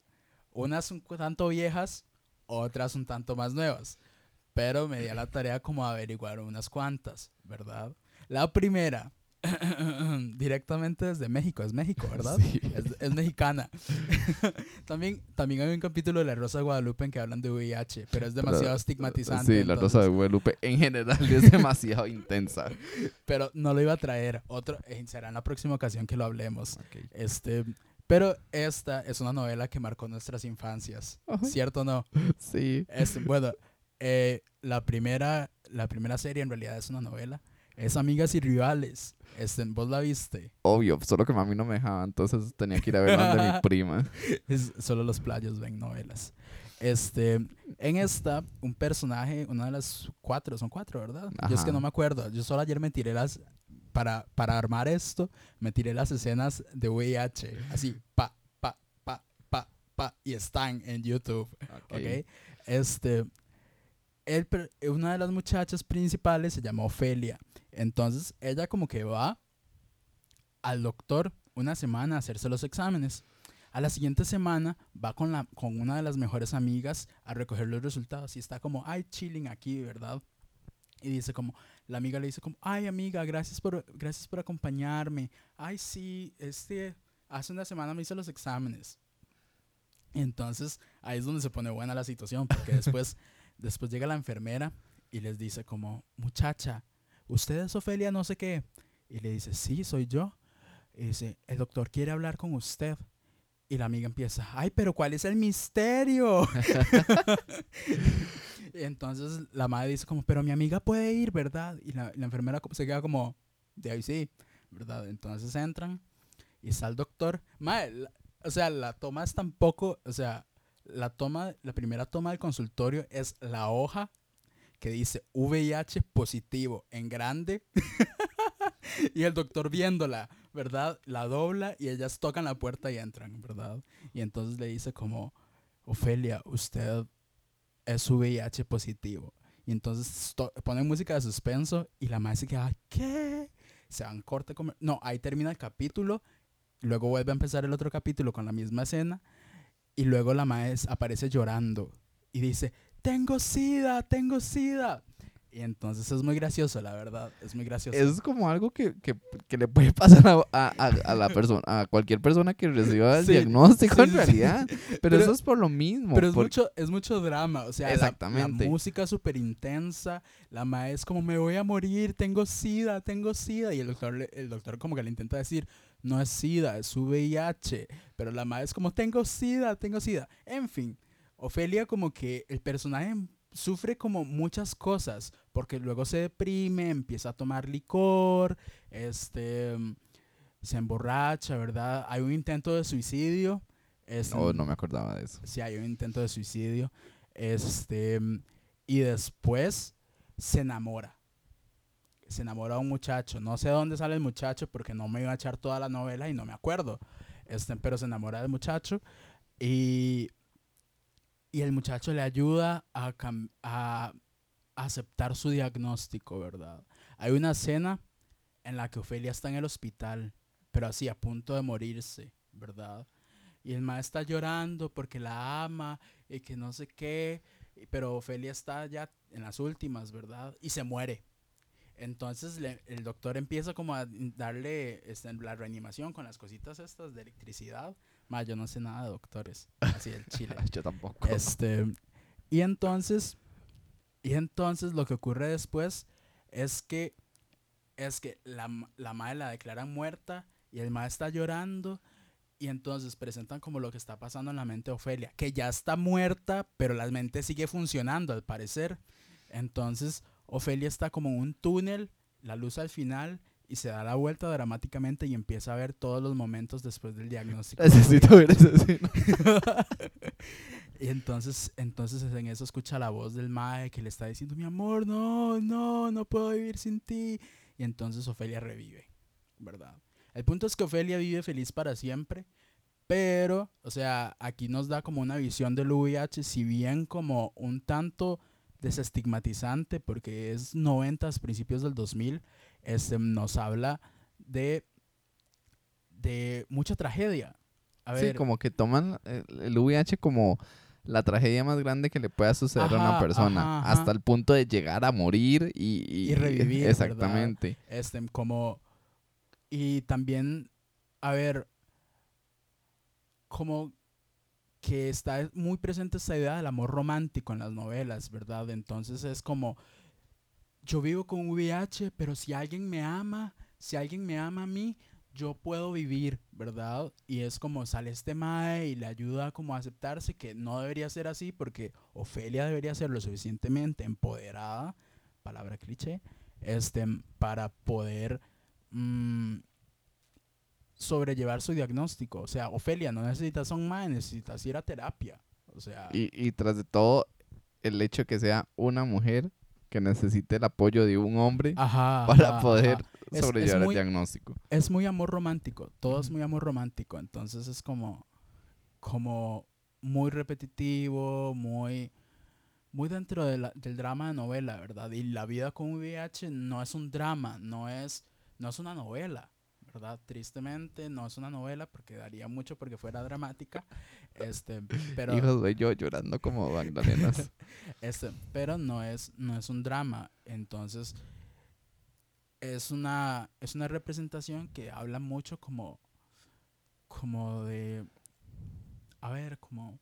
Unas un tanto viejas, otras un tanto más nuevas. Pero me di a la tarea como averiguar unas cuantas, ¿verdad? La primera, directamente desde México, es México, ¿verdad? Sí. Es, es mexicana. también, también hay un capítulo de La Rosa de Guadalupe en que hablan de VIH, pero es demasiado Pero, estigmatizante. Sí, la Rosa de entonces- Guadalupe en general es demasiado intensa. Pero no lo iba a traer. Otro, eh, será en la próxima ocasión que lo hablemos. Este, pero esta es una novela que marcó nuestras infancias. ¿Cierto o no? Sí. Este, bueno, eh, la, primera, la primera serie en realidad es una novela. Es Amigas y Rivales. Este, ¿Vos la viste? Obvio, solo que mami no me dejaba, entonces tenía que ir a ver donde mi prima. Es, solo los playos ven novelas. Este, en esta, un personaje, una de las cuatro, son cuatro, ¿verdad? Yo es que Ajá. no me acuerdo. Yo solo ayer me tiré las, para, para armar esto, me tiré las escenas de VIH. Así, pa, pa, pa, pa, pa, y están en YouTube. ¿ok? Este, el per- una de las muchachas principales se llama Ofelia. Entonces, ella como que va al doctor una semana a hacerse los exámenes. A la siguiente semana va con, la, con una de las mejores amigas a recoger los resultados y está como, ay, chilling aquí, ¿verdad? Y dice como, la amiga le dice como, ay, amiga, gracias por, gracias por acompañarme. Ay, sí, este, hace una semana me hice los exámenes. Entonces, ahí es donde se pone buena la situación, porque después, después llega la enfermera y les dice como, muchacha, ¿usted es Ofelia no sé qué? Y le dice, sí, soy yo. Y dice, el doctor quiere hablar con usted. Y la amiga empieza, ay, pero ¿cuál es el misterio? y entonces la madre dice como, pero mi amiga puede ir, ¿verdad? Y la, enfermera se queda como, de ahí sí, ¿verdad? Entonces entran y está el doctor. La- o sea, la toma es o sea, la toma, la primera toma del consultorio es la hoja que dice VIH positivo en grande. y el doctor viéndola, ¿verdad? La dobla y ellas tocan la puerta y entran, ¿verdad? Y entonces le dice como, Ofelia, usted es VIH positivo. Y entonces to- ponen música de suspenso y la madre se queda, ¿qué? Se van corte como... No, ahí termina el capítulo. Luego vuelve a empezar el otro capítulo con la misma escena. Y luego la madre aparece llorando y dice, tengo sida, tengo sida. Y entonces es muy gracioso, la verdad. Es muy gracioso. Es como algo que, que, que le puede pasar a, a- a- la persona, a cualquier persona que reciba el Sí, diagnóstico sí, en sí, sí. realidad. Pero, Pero- eso es por lo mismo. Pero es mucho, es mucho drama, o sea, la- Exactamente. La, música súper intensa, la madre es como, me voy a morir, tengo sida, tengo sida, y el doctor, el doctor como que le intenta decir, no es sida, es VIH, pero la madre es como, tengo sida, tengo sida. En fin, Ofelia como que el personaje sufre como muchas cosas, porque luego se deprime, empieza a tomar licor, este, se emborracha, ¿verdad? Hay un intento de suicidio. este, No, no me acordaba de eso. si hay un intento de suicidio. Este, y después se enamora. Se enamora de un muchacho. No sé dónde sale el muchacho porque no me iba a echar toda la novela y no me acuerdo. Este, pero se enamora del muchacho y, y el muchacho le ayuda a, a aceptar su diagnóstico, ¿verdad? Hay una escena en la que Ofelia está en el hospital, pero así a punto de morirse, ¿verdad? Y el maestro está llorando porque la ama y que no sé qué, pero Ofelia está ya en las últimas, ¿verdad? Y se muere. Entonces el doctor empieza como a darle este, la reanimación con las cositas estas de electricidad. Ma, yo no sé nada de doctores, así del chile. Yo tampoco. Este, y entonces, y entonces lo que ocurre después es que, es que la, la madre la declaran muerta y el madre está llorando y entonces presentan como lo que está pasando en la mente de Ofelia, que ya está muerta, pero la mente sigue funcionando al parecer. Entonces, Ofelia está como en un túnel, la luz al final y se da la vuelta dramáticamente y empieza a ver todos los momentos después del diagnóstico. Necesito ver esa escena. y entonces, entonces en eso escucha la voz del mae que le está diciendo, mi amor, no, no, no puedo vivir sin ti. Y entonces Ofelia revive, ¿verdad? El punto es que Ofelia vive feliz para siempre, pero, o sea, aquí nos da como una visión del VIH, si bien como un tanto desestigmatizante, porque es 90, principios del 2000, este, nos habla de, de mucha tragedia. A Sí, ver, como que toman el, el VIH como la tragedia más grande que le pueda suceder a una persona, ajá, ajá. hasta el punto de llegar a morir y, Y revivir, ¿verdad? Exactamente. este, como, y también, a ver, como que está muy presente esta idea del amor romántico en las novelas, ¿verdad? Entonces es como, yo vivo con VIH, pero si alguien me ama, si alguien me ama a mí, yo puedo vivir, ¿verdad? Y es como sale este mae y le ayuda como a aceptarse que no debería ser así porque Ofelia debería ser lo suficientemente empoderada, palabra cliché, este, para poder mm, sobrellevar su diagnóstico. O sea, Ofelia, no necesitas un mae, necesitas ir a terapia. O sea, Y, y tras de todo, el hecho que sea una mujer que necesite el apoyo de un hombre ajá, para ajá, poder ajá. Es- es sobrellevar muy- el diagnóstico. es muy amor romántico, todo es muy amor romántico, entonces es como, como muy repetitivo, muy, muy dentro de la- del drama de novela, ¿verdad? Y la vida con VIH no es un drama, no es, no es una novela, ¿verdad? Tristemente no es una novela porque daría mucho porque fuera dramática, este, pero, Hijos, soy yo llorando como Magdalenas. este, pero no es, no es un drama, entonces es una, es una representación que habla mucho como, como de, a ver, como,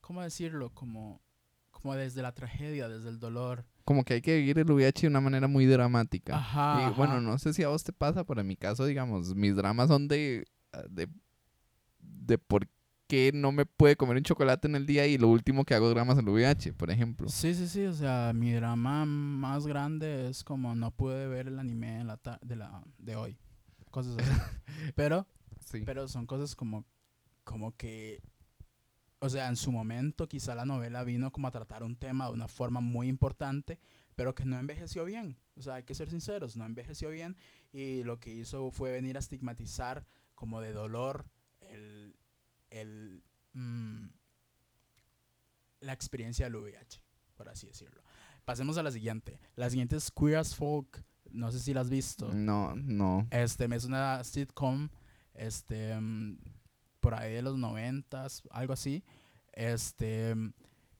¿cómo decirlo? Como, como desde la tragedia, desde el dolor. Como que hay que vivir el VIH de una manera muy dramática. Ajá. Y bueno, no sé si a vos te pasa, pero en mi caso, digamos, mis dramas son de, ah, de, de por qué no me puede comer un chocolate en el día y lo último que hago es dramas en el VIH, por ejemplo. Sí, sí, sí, o sea, mi drama más grande es como no pude ver el anime en la de, la, de hoy. cosas así. pero, Sí. pero son cosas como, como que, o sea, en su momento quizá la novela vino como a tratar un tema de una forma muy importante, pero que no envejeció bien. O sea, hay que ser sinceros, no envejeció bien y lo que hizo fue venir a estigmatizar como de dolor el, el, mm, la experiencia del VIH, por así decirlo. Pasemos a la siguiente. La siguiente es Queer as Folk. No sé si la has visto. No, no. Este, es una sitcom, este, mm, por ahí de los noventas, algo así, este,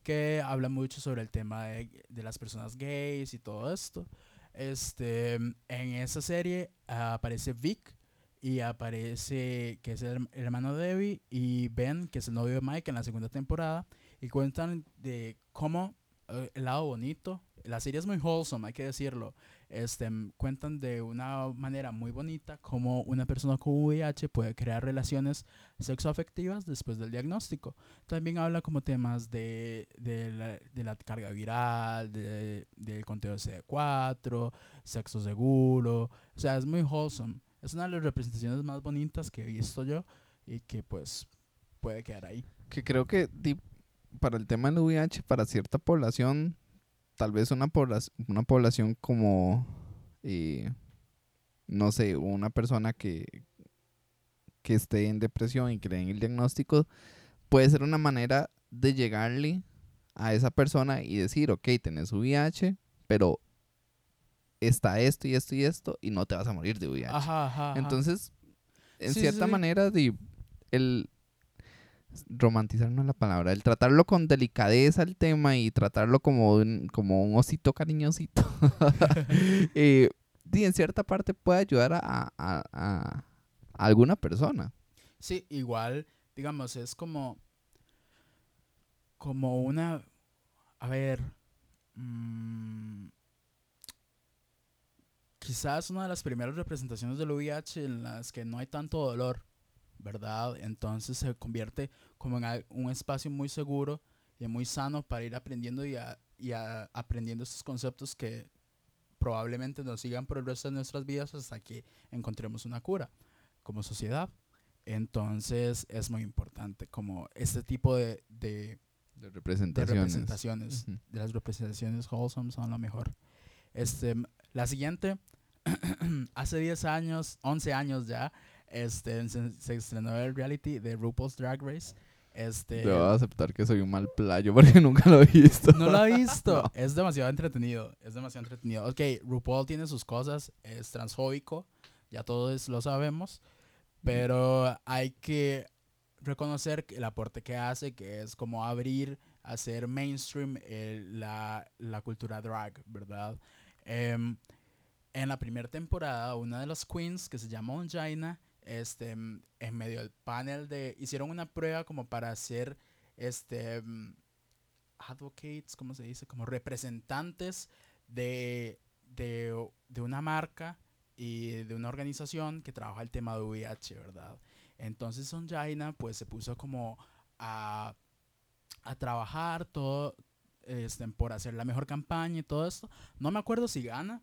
que habla mucho sobre el tema de, de las personas gays y todo esto. Este, en esa serie ah, aparece Vic y aparece que es el hermano de Debbie y Ben, que es el novio de Mike en la segunda temporada y cuentan de cómo eh, el lado bonito, la serie es muy wholesome, hay que decirlo, este, cuentan de una manera muy bonita cómo una persona con VIH puede crear relaciones sexoafectivas después del diagnóstico. También habla como temas de, de, la, de la carga viral, de, del conteo de CD4, sexo seguro. O sea, es muy wholesome. Es una de las representaciones más bonitas que he visto yo y que pues puede quedar ahí. Que creo que para el tema del VIH, para cierta población, tal vez una, poblac- una población como, eh, no sé, una persona que, que esté en depresión y que le den el diagnóstico, puede ser una manera de llegarle a esa persona y decir, ok, tenés VIH, pero está esto y esto y esto y no te vas a morir de VIH. Ajá, ajá. ajá. Entonces, en Sí, cierta sí. manera, el romantizar no es la palabra, el tratarlo con delicadeza el tema y tratarlo como un, como un osito cariñosito, eh, di, en cierta parte puede ayudar a, a- a- a alguna persona. Sí, igual, digamos, es como, como una, a ver, mm, quizás una de las primeras representaciones del VIH en las que no hay tanto dolor, ¿verdad? Entonces se convierte como en un espacio muy seguro y muy sano para ir aprendiendo y, a- y a- aprendiendo estos conceptos que probablemente nos sigan por el resto de nuestras vidas hasta que encontremos una cura como sociedad. Entonces es muy importante como este tipo de, de, De de representaciones. representaciones, Ujú. de las representaciones wholesome son lo mejor. Este, la siguiente, hace 10 años, 11 años ya, este, se, se estrenó el reality de RuPaul's Drag Race. Este, Debo aceptar que soy un mal playo porque nunca lo he visto. no lo he visto. No. Es demasiado entretenido. Es demasiado entretenido. Ok, RuPaul tiene sus cosas. Es transfóbico. Ya todos lo sabemos. Pero hay que reconocer el aporte que hace, que es como abrir, hacer mainstream eh, la, la cultura drag, ¿verdad? Em, en la primera temporada, una de las queens, que se llama Onjaina, este, mm, en medio del panel de... Hicieron una prueba como para hacer, este... mm, advocates, ¿cómo se dice? Como representantes de, de, de una marca y de una organización que trabaja el tema de VIH, ¿verdad? Entonces Sonjaina pues se puso como a, a trabajar todo este, por hacer la mejor campaña y todo esto. No me acuerdo si gana,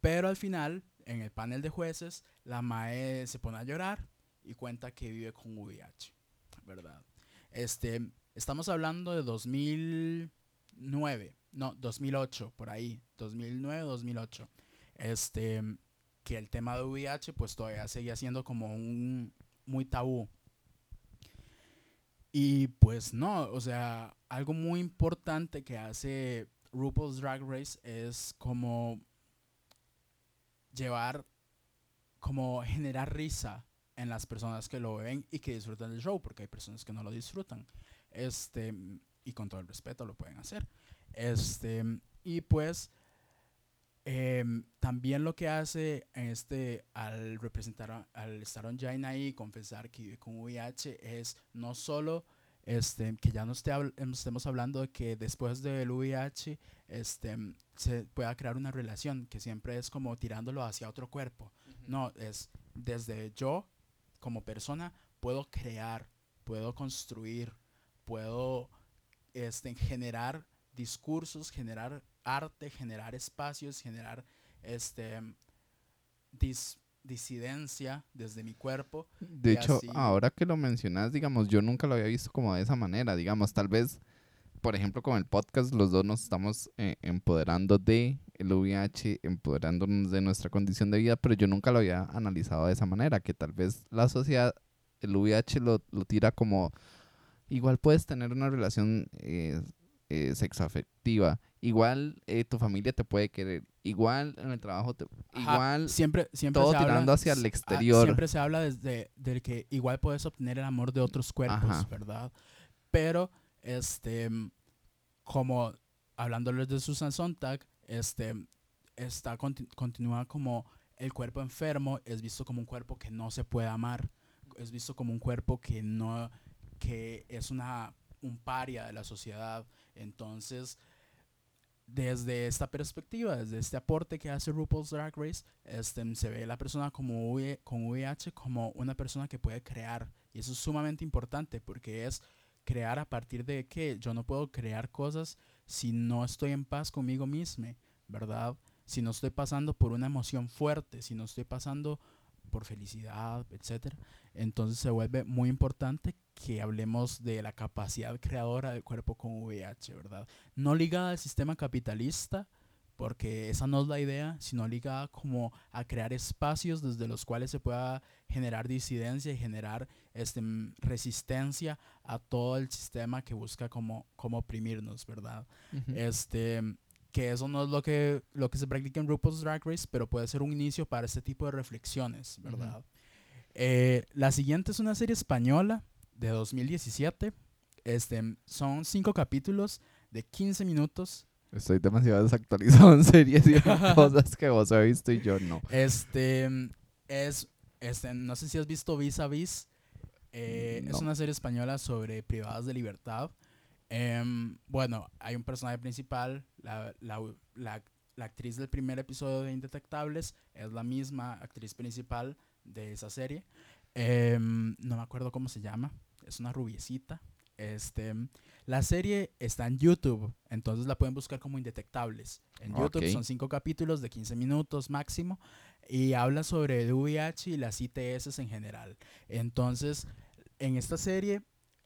pero al final, en el panel de jueces, la MAE se pone a llorar y cuenta que vive con VIH, ¿verdad? Este, estamos hablando de 2009, no, 2008, por ahí, 2009, 2008. Este, que el tema de VIH pues todavía seguía siendo como un muy tabú. Y pues no, o sea, algo muy importante que hace RuPaul's Drag Race es como llevar, como generar risa en las personas que lo ven y que disfrutan del show, porque hay personas que no lo disfrutan. Este, y con todo el respeto lo pueden hacer. Este, y pues em, también lo que hace este al representar al estar on Jaina ahí y confesar que vive con VIH es no solo este que ya no esté em, estemos hablando de que después del VIH este se pueda crear una relación que siempre es como tirándolo hacia otro cuerpo. No es desde yo como persona puedo crear puedo construir puedo este, generar discursos, generar arte, generar espacios, generar este dis- disidencia desde mi cuerpo. De hecho, así- ahora que lo mencionas, digamos, yo nunca lo había visto como de esa manera. Digamos, tal vez, por ejemplo, con el podcast, los dos nos estamos eh, empoderando de el VIH, empoderándonos de nuestra condición de vida, pero yo nunca lo había analizado de esa manera, que tal vez la sociedad, el VIH lo, lo tira como, igual puedes tener una relación eh, eh, sexoafectiva, igual eh, tu familia te puede querer, igual en el trabajo, te, Ajá, igual siempre, siempre todo se habla- tirando hacia el exterior. siempre se habla desde del que igual puedes obtener el amor de otros cuerpos, Ajá. ¿verdad? Pero, este, como hablándoles de Susan Sontag, este, está, conti- continúa como el cuerpo enfermo es visto como un cuerpo que no se puede amar, es visto como un cuerpo que no, que es una, un paria de la sociedad. Entonces, desde esta perspectiva, desde este aporte que hace RuPaul's Drag Race, este, se ve la persona como con VIH como una persona que puede crear. Y eso es sumamente importante porque es crear a partir de que yo no puedo crear cosas si no estoy en paz conmigo mismo, ¿verdad? Si no estoy pasando por una emoción fuerte, si no estoy pasando por felicidad, etcétera. Entonces se vuelve muy importante que hablemos de la capacidad creadora del cuerpo con VIH, ¿verdad? No ligada al sistema capitalista, porque esa no es la idea, sino ligada como a crear espacios desde los cuales se pueda generar disidencia y generar este, mm, resistencia a todo el sistema que busca como, como oprimirnos, ¿verdad? Este, que eso no es lo que, lo que se practica en RuPaul's Drag Race, pero puede ser un inicio para este tipo de reflexiones, ¿verdad? Eh, la siguiente es una serie española de 2017. Este, son cinco capítulos de 15 minutos. Estoy demasiado desactualizado en series y en cosas que vos has visto y yo no. Este es, este, no sé si has visto Vis a Vis. eh, Es No. una serie española sobre privadas de libertad. Em, bueno, hay un personaje principal, la, la, la- la actriz del primer episodio de Indetectables es la misma actriz principal de esa serie. Em, no me acuerdo cómo se llama, es una rubiecita. Este, la serie está en YouTube, entonces la pueden buscar como Indetectables. En YouTube son cinco capítulos de 15 minutos máximo y habla sobre el VIH y las ITS en general. Entonces, en esta serie,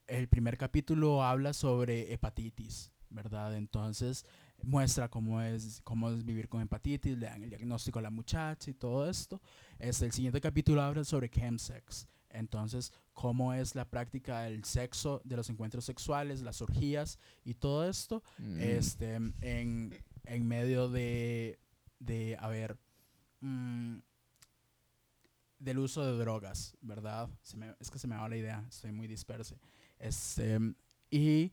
el primer capítulo habla sobre hepatitis, ¿verdad? Entonces, muestra cómo es, cómo es vivir con hepatitis, le dan el diagnóstico a la muchacha y todo esto. Este, el siguiente capítulo habla sobre chemsex. Entonces, cómo es la práctica del sexo, de los encuentros sexuales, las orgías y todo esto Mm. este, en, en medio de, de, a ver, mm, del uso de drogas, ¿verdad? Se me- es que se me va la idea, estoy muy disperse. Este, y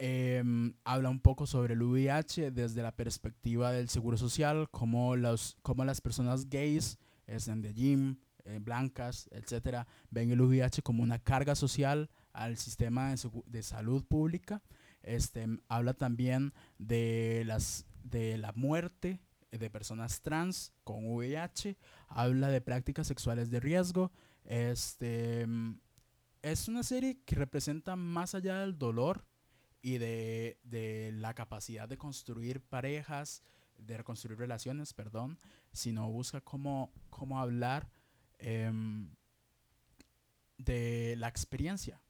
em, habla un poco sobre el VIH desde la perspectiva del seguro social, cómo, los, cómo las personas gays, estén de gym, eh, blancas, etcétera, ven el VIH como una carga social al sistema de, de salud pública. Este, habla también de, las, de la muerte de personas trans con VIH, habla de prácticas sexuales de riesgo. Este, es una serie que representa más allá del dolor y de, de la capacidad de construir parejas, de reconstruir relaciones, perdón, sino busca cómo, cómo hablar em, de la experiencia,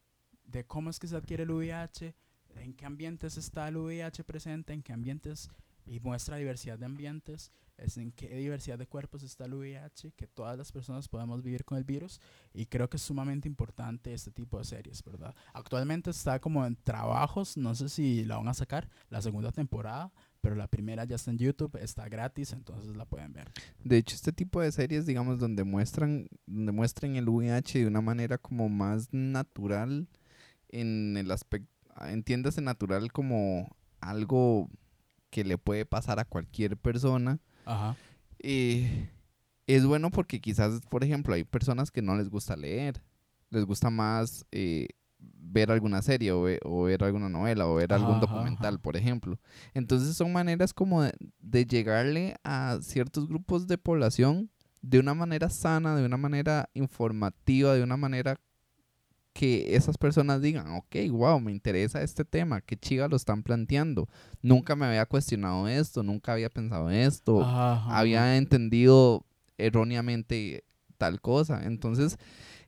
de cómo es que se adquiere el VIH, en qué ambientes está el VIH presente, en qué ambientes, y muestra diversidad de ambientes, es en qué diversidad de cuerpos está el VIH, que todas las personas podemos vivir con el virus, y creo que es sumamente importante este tipo de series, ¿verdad? Actualmente está como en trabajos, no sé si la van a sacar, la segunda temporada, pero la primera ya está en YouTube, está gratis, entonces la pueden ver. De hecho, este tipo de series, digamos, donde muestran, donde muestran el VIH de una manera como más natural, en el aspecto, entiéndase natural como algo que le puede pasar a cualquier persona. Ajá. eh, es bueno porque quizás, por ejemplo, hay personas que no les gusta leer, les gusta más eh, ver alguna serie o, ve- o ver alguna novela o ver algún Ajá, documental, ajá. por ejemplo. Entonces son maneras como de, de llegarle a ciertos grupos de población de una manera sana, de una manera informativa, de una manera que esas personas digan, ok, wow, me interesa este tema, qué chiva lo están planteando. Nunca me había cuestionado esto, nunca había pensado esto, ajá, había entendido erróneamente tal cosa. Entonces,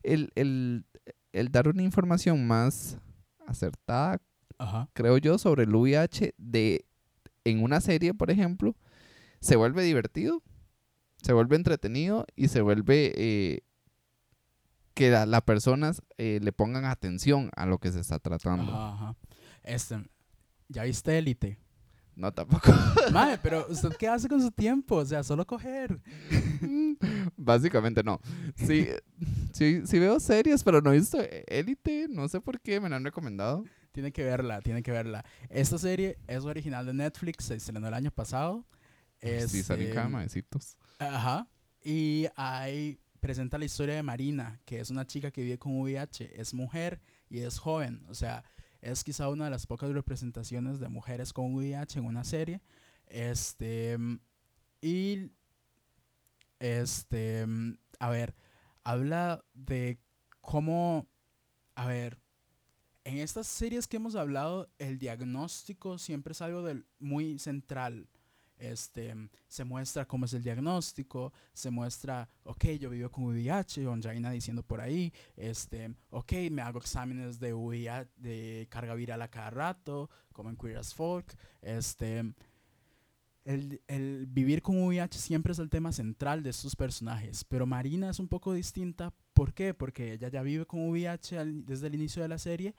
el, el, el dar una información más acertada, Ajá. creo yo, sobre el VIH de, en una serie, por ejemplo, se vuelve divertido, se vuelve entretenido y se vuelve eh, que la- las personas eh, le pongan atención a lo que se está tratando. Ajá, ajá. Este, ¿ya viste Élite? No, tampoco. Mae, pero ¿usted qué hace con su tiempo? O sea, solo coger. Básicamente no. Sí, sí, sí veo series, pero no he visto Élite. No sé por qué me la han recomendado. Tiene que verla, tiene que verla. Esta serie es original de Netflix, se estrenó el año pasado. sí, salen Este, cada maecitos. Ajá. Y ahí presenta la historia de Marina, que es una chica que vive con VIH, es mujer y es joven. O sea, es quizá una de las pocas representaciones de mujeres con VIH en una serie. Este. Y. Este. A ver. Habla de cómo. A ver. En estas series que hemos hablado, el diagnóstico siempre es algo del, muy central. Este, se muestra cómo es el diagnóstico, se muestra, ok, yo vivo con VIH, con Jaina diciendo por ahí, este, ok, me hago exámenes de VIH, de carga viral a cada rato, como en Queer as Folk, este, el, el vivir con VIH siempre es el tema central de estos personajes, pero Marina es un poco distinta, ¿por qué? Porque ella ya vive con VIH al- desde el inicio de la serie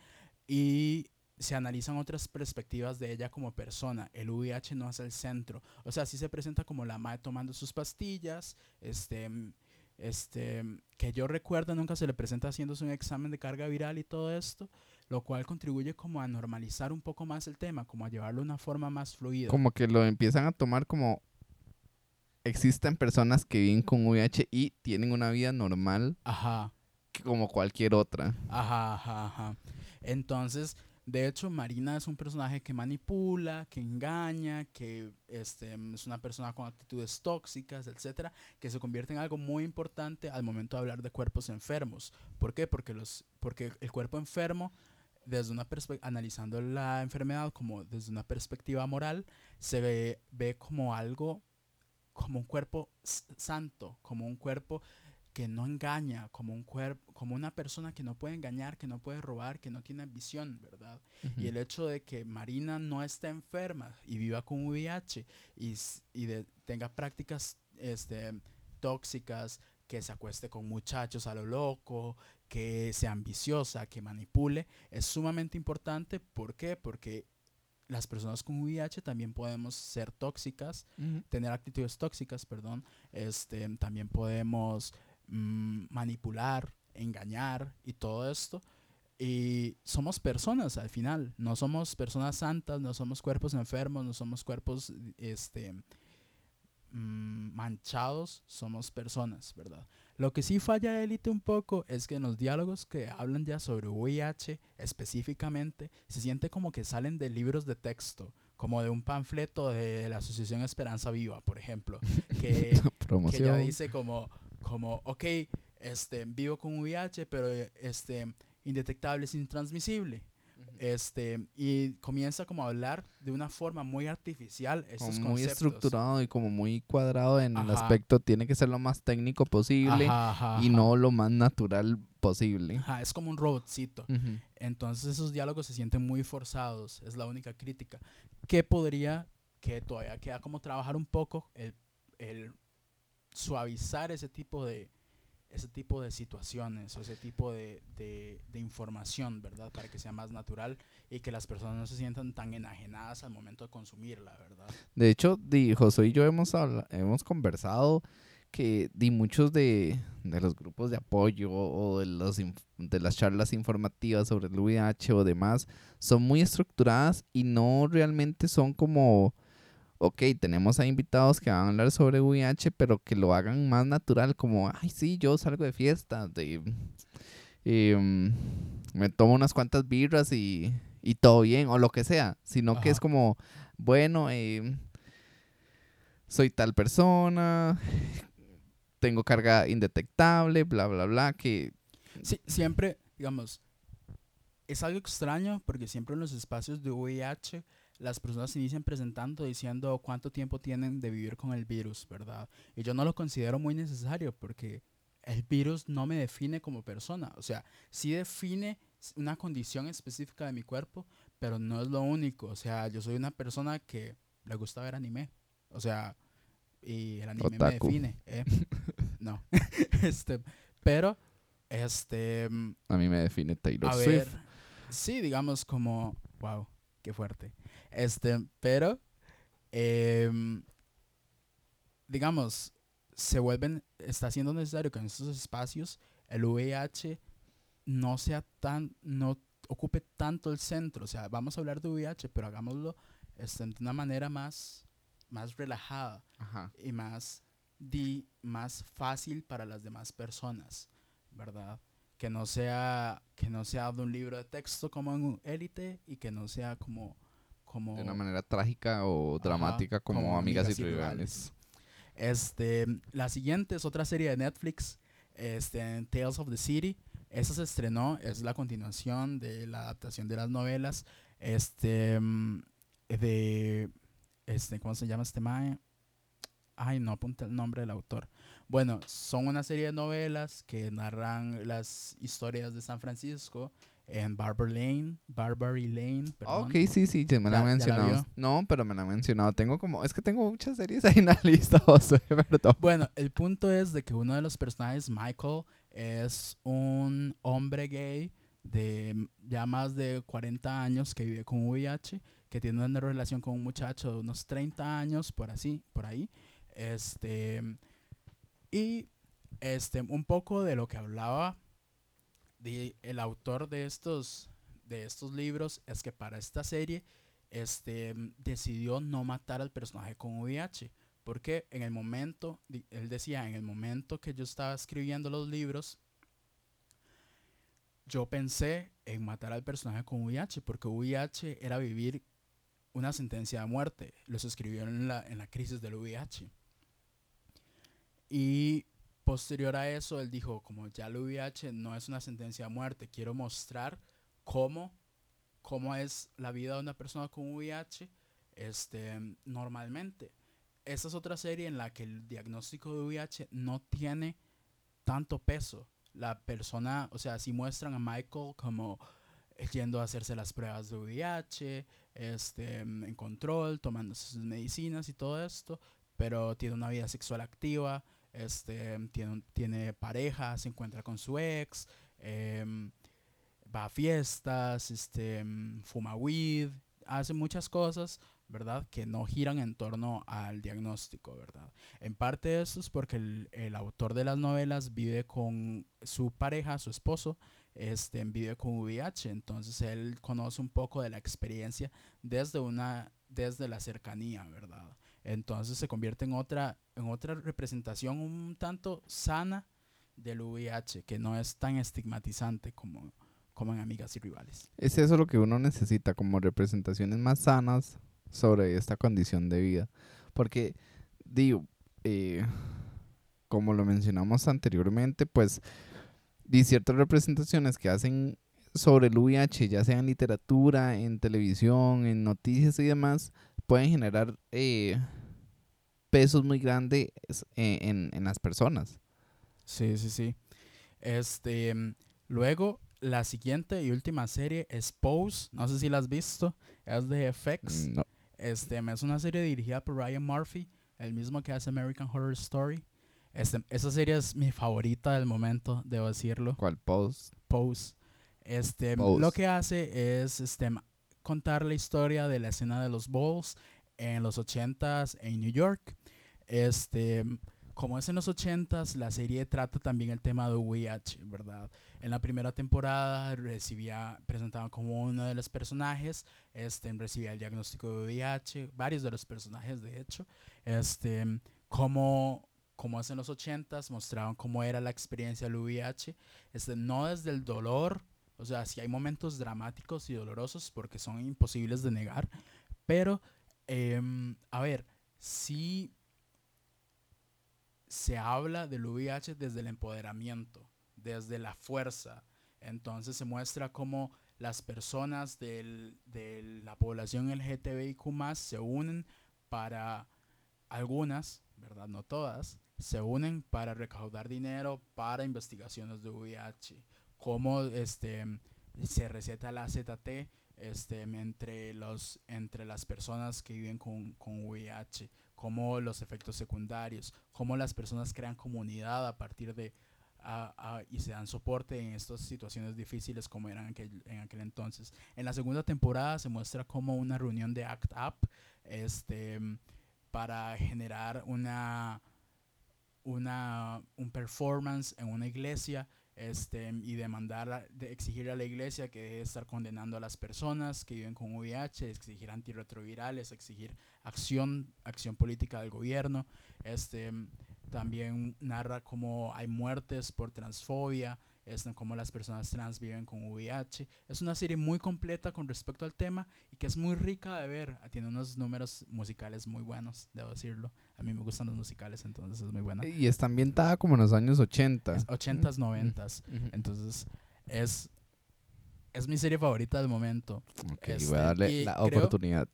y se analizan otras perspectivas de ella como persona. El VIH no es el centro. O sea, sí se presenta como la madre tomando sus pastillas, este, este, que yo recuerdo nunca se le presenta haciéndose un examen de carga viral y todo esto, lo cual contribuye como a normalizar un poco más el tema, como a llevarlo de una forma más fluida. Como que lo empiezan a tomar como existen personas que viven con VIH y tienen una vida normal Ajá. como cualquier otra. Ajá, ajá, ajá. Entonces, de hecho, Marina es un personaje que manipula, que engaña, que este, es una persona con actitudes tóxicas, etcétera, que se convierte en algo muy importante al momento de hablar de cuerpos enfermos. ¿Por qué? Porque, los, porque el cuerpo enfermo, desde una analizando la enfermedad como desde una perspectiva moral, se ve, ve como algo, como un cuerpo santo, como un cuerpo que no engaña, como un cuerpo, como una persona que no puede engañar, que no puede robar, que no tiene visión, ¿verdad? Y el hecho de que Marina no esté enferma y viva con VIH y, y de- tenga prácticas este, tóxicas, que se acueste con muchachos a lo loco, que sea ambiciosa, que manipule, es sumamente importante. ¿Por qué? Porque las personas con VIH también podemos ser tóxicas tener actitudes tóxicas, perdón, este, también podemos mm, manipular, engañar y todo esto. Y somos personas al final, no somos personas santas, no somos cuerpos enfermos, no somos cuerpos este, mm, manchados, somos personas, ¿verdad? Lo que sí falla Élite un poco es que en los diálogos que hablan ya sobre VIH específicamente, se siente como que salen de libros de texto, como de un panfleto de la Asociación Esperanza Viva, por ejemplo, que, que ya dice como, como, ok, este, vivo con VIH, pero este, indetectable es intransmisible. Este, y comienza como a hablar de una forma muy artificial estos Como muy estructurado y como muy cuadrado en el Ajá. aspecto. Tiene que ser lo más técnico posible Ajá, ajá, y no lo más natural posible. Ajá, es como un robotcito. Ujú. Entonces esos diálogos se sienten muy forzados, es la única crítica. Que podría, que todavía queda como trabajar un poco, el, el suavizar ese tipo de ese tipo de situaciones o ese tipo de, de, información, ¿verdad? Para que sea más natural y que las personas no se sientan tan enajenadas al momento de consumirla, ¿verdad? De hecho, di, Josué y yo hemos, habla- hemos conversado que di, muchos de, de los grupos de apoyo o de, los de las charlas informativas sobre el VIH o demás son muy estructuradas y no realmente son como, ok, tenemos a invitados que van a hablar sobre VIH, pero que lo hagan más natural, como, ay, sí, yo salgo de fiesta, de, em, me tomo unas cuantas birras y, y todo bien, o lo que sea, sino que es como, bueno, em, soy tal persona, tengo carga indetectable, bla, bla, bla, que Sí, siempre, digamos, es algo extraño porque siempre en los espacios de VIH las personas se inician presentando diciendo cuánto tiempo tienen de vivir con el virus, ¿verdad? Y yo no lo considero muy necesario porque el virus no me define como persona. O sea, sí define una condición específica de mi cuerpo, pero no es lo único. O sea, yo soy una persona que le gusta ver anime. O sea, y el anime me define. ¿eh? no. este, pero, este... A mí me define Taylor Swift. sí, digamos como, wow, qué fuerte. Este, pero, em, digamos, se vuelven, está siendo necesario que en estos espacios el VIH no sea tan, no ocupe tanto el centro. O sea, vamos a hablar de VIH, pero hagámoslo este, de una manera más, más relajada y más, di, más fácil para las demás personas, ¿verdad? Que no sea, que no sea de un libro de texto como en Élite y que no sea como, como... De una manera trágica o dramática como, Amigas, y Rivales. Este, la siguiente es otra serie de Netflix, este, Tales of the City. Esa se estrenó, es la continuación de la adaptación de las novelas. Este, mm, de, este, ¿cómo se llama este mae? Ay, no apunta el nombre del autor. Bueno, son una serie de novelas que narran las historias de San Francisco en Barber Lane, Barbary Lane. Perdón. Ok, sí, sí, me la han mencionado. no, pero me la han mencionado. Tengo como, es que tengo muchas series ahí en la lista, perdón. Bueno, el punto es de que uno de los personajes, Michael, es un hombre gay de ya más de 40 años que vive con VIH, que tiene una relación con un muchacho de unos 30 años, por así, por ahí. Este, y este, un poco de lo que hablaba el autor de estos, de estos libros es que para esta serie este, decidió no matar al personaje con VIH. Porque en el momento, él decía, en el momento que yo estaba escribiendo los libros, yo pensé en matar al personaje con VIH, porque VIH era vivir una sentencia de muerte. Los escribió en la, en la crisis del VIH. Y Posterior a eso, él dijo, como ya el VIH no es una sentencia de muerte, quiero mostrar cómo, cómo es la vida de una persona con VIH este, normalmente. Esta es otra serie en la que el diagnóstico de VIH no tiene tanto peso. La persona, o sea, si muestran a Michael como yendo a hacerse las pruebas de VIH, este, en control, tomando sus medicinas y todo esto, pero tiene una vida sexual activa, este, tiene, tiene pareja, se encuentra con su ex, em, va a fiestas, este, fuma weed, hace muchas cosas, ¿verdad? Que no giran en torno al diagnóstico, ¿verdad? En parte eso es porque el, autor de las novelas vive con su pareja, su esposo, este, vive con VIH, entonces él conoce un poco de la experiencia desde una, desde la cercanía, ¿verdad? Entonces se convierte en otra, en otra representación un tanto sana del VIH, que no es tan estigmatizante como, como en Amigas y Rivales. Es eso lo que uno necesita, como representaciones más sanas sobre esta condición de vida. Porque, digo, eh, como lo mencionamos anteriormente, pues, di ciertas representaciones que hacen sobre el VIH, ya sea en literatura, en televisión, en noticias y demás, pueden generar eh, pesos muy grandes eh, en, en, las personas. Sí, sí, sí. Este, luego, la siguiente y última serie es Pose. No sé si la has visto. Es de FX. No. Este, es una serie dirigida por Ryan Murphy, el mismo que hace American Horror Story. Este, esa serie es mi favorita del momento, debo decirlo. ¿Cuál? Pose. Pose. Este, lo que hace es este, contar la historia de la escena de los balls en los 80s en New York. Este, como es en los 80s, la serie trata también el tema de VIH, ¿verdad? En la primera temporada recibía, presentaba como uno de los personajes, este, recibía el diagnóstico de VIH, varios de los personajes de hecho, este, como, como es en los 80s, mostraban cómo era la experiencia del VIH, este, no desde el dolor, o sea, sí hay momentos dramáticos y dolorosos porque son imposibles de negar, pero, em, a ver, sí se habla del VIH desde el empoderamiento, desde la fuerza. Entonces se muestra cómo las personas de la población LGTBIQ se unen para algunas, ¿verdad? No todas, se unen para recaudar dinero para investigaciones de VIH. Cómo este, se receta la ZT este, entre, los, entre las personas que viven con, con VIH, cómo los efectos secundarios, cómo las personas crean comunidad a partir de y se dan soporte en estas situaciones difíciles como eran aquel, en aquel entonces. En la segunda temporada se muestra como una reunión de ACT UP este, para generar una, una, un performance en una iglesia este, y demandar, de exigir a la iglesia que debe estar condenando a las personas que viven con VIH, exigir antirretrovirales, exigir acción, acción política del gobierno. Este, también narra cómo hay muertes por transfobia, es cómo las personas trans viven con VIH. Es una serie muy completa con respecto al tema y que es muy rica de ver. Tiene unos números musicales muy buenos, debo decirlo. A mí me gustan los musicales, entonces es muy buena. Y está ambientada como en los años 80. 80s, 90s. Entonces es, es mi serie favorita del momento. Ok, voy a este, darle la oportunidad.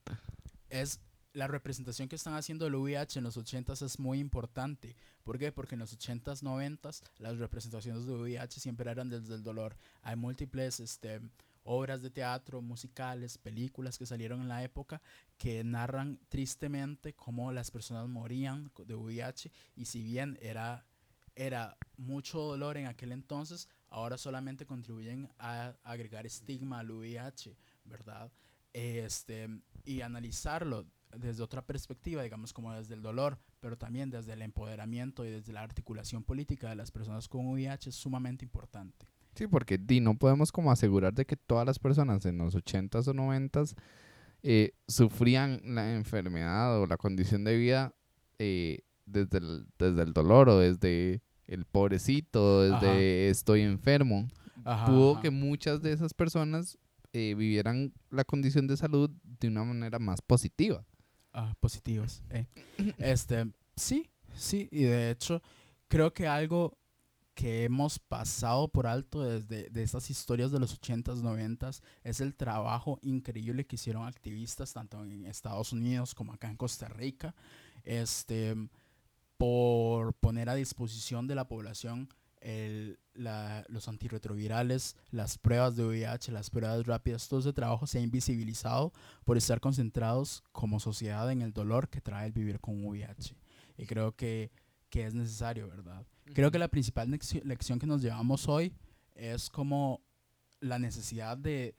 Es la representación que están haciendo el VIH en los 80s es muy importante. ¿Por qué? Porque en los 80s, 90s, las representaciones de VIH siempre eran desde el dolor. Hay múltiples este, obras de teatro, musicales, películas que salieron en la época que narran tristemente cómo las personas morían de VIH y si bien era, era mucho dolor en aquel entonces, ahora solamente contribuyen a agregar estigma al VIH, ¿verdad? Este, y analizarlo desde otra perspectiva, digamos como desde el dolor, pero también desde el empoderamiento y desde la articulación política de las personas con VIH es sumamente importante. Sí, porque di, no podemos como asegurar de que todas las personas en los 80s o 90s eh, sufrían la enfermedad o la condición de vida eh, desde, el, desde el dolor o desde el pobrecito, desde estoy enfermo. Pudo que muchas de esas personas eh, vivieran la condición de salud de una manera más positiva. Ah, positivos. Eh. Este, sí, sí, y de hecho creo que algo que hemos pasado por alto desde de estas historias de los 80s, 90s es el trabajo increíble que hicieron activistas tanto en Estados Unidos como acá en Costa Rica, este, por poner a disposición de la población el, la, los antirretrovirales, las pruebas de VIH, las pruebas rápidas, todo ese trabajo se ha invisibilizado por estar concentrados como sociedad en el dolor que trae el vivir con VIH. Y creo que, que es necesario, ¿verdad? Creo que la principal lección que nos llevamos hoy es como la necesidad de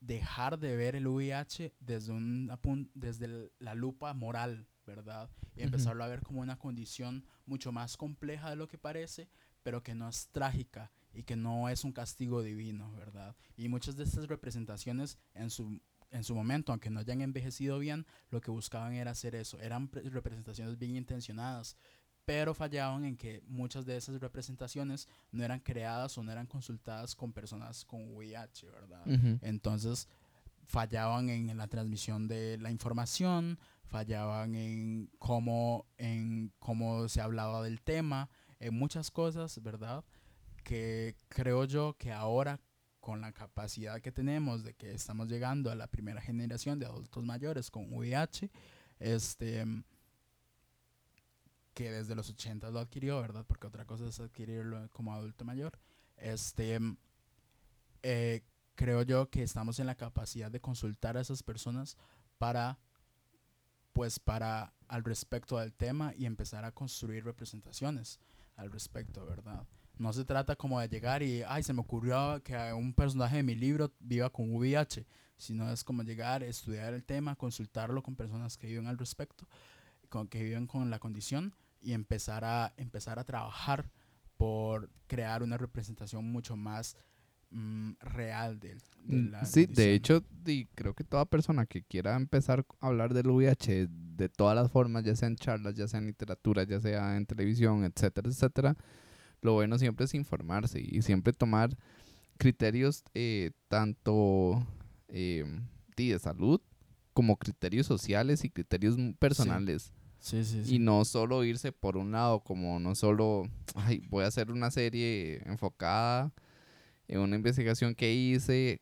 dejar de ver el VIH desde, un, desde la lupa moral, ¿verdad? Y empezarlo a ver como una condición mucho más compleja de lo que parece, pero que no es trágica y que no es un castigo divino, ¿verdad? Y muchas de estas representaciones en su, en su momento, aunque no hayan envejecido bien, lo que buscaban era hacer eso. Eran representaciones bien intencionadas, pero fallaban en que muchas de esas representaciones no eran creadas o no eran consultadas con personas con VIH, ¿verdad? Entonces fallaban en la transmisión de la información, fallaban en cómo, en cómo se hablaba del tema, en muchas cosas, ¿verdad? Que creo yo que ahora con la capacidad que tenemos de que estamos llegando a la primera generación de adultos mayores con VIH, este, que desde los 80 lo adquirió, ¿verdad? Porque otra cosa es adquirirlo como adulto mayor. Este, eh, creo yo que estamos en la capacidad de consultar a esas personas para, pues, para al respecto del tema y empezar a construir representaciones al respecto, ¿verdad? No se trata como de llegar y, ay, se me ocurrió que un personaje de mi libro viva con VIH, sino es como llegar, estudiar el tema, consultarlo con personas que viven al respecto, con, que viven con la condición y empezar a, empezar a trabajar por crear una representación mucho más mm, real de, mm, la Sí, de hecho, creo que toda persona que quiera empezar a hablar del VIH de todas las formas, ya sea en charlas, ya sea en literatura, ya sea en televisión, etcétera, etcétera, lo bueno siempre es informarse y siempre tomar criterios eh, tanto eh, de salud como criterios sociales y criterios personales. Sí. Sí, sí, y no solo irse por un lado, como no solo, ay, voy a hacer una serie enfocada en una investigación que hice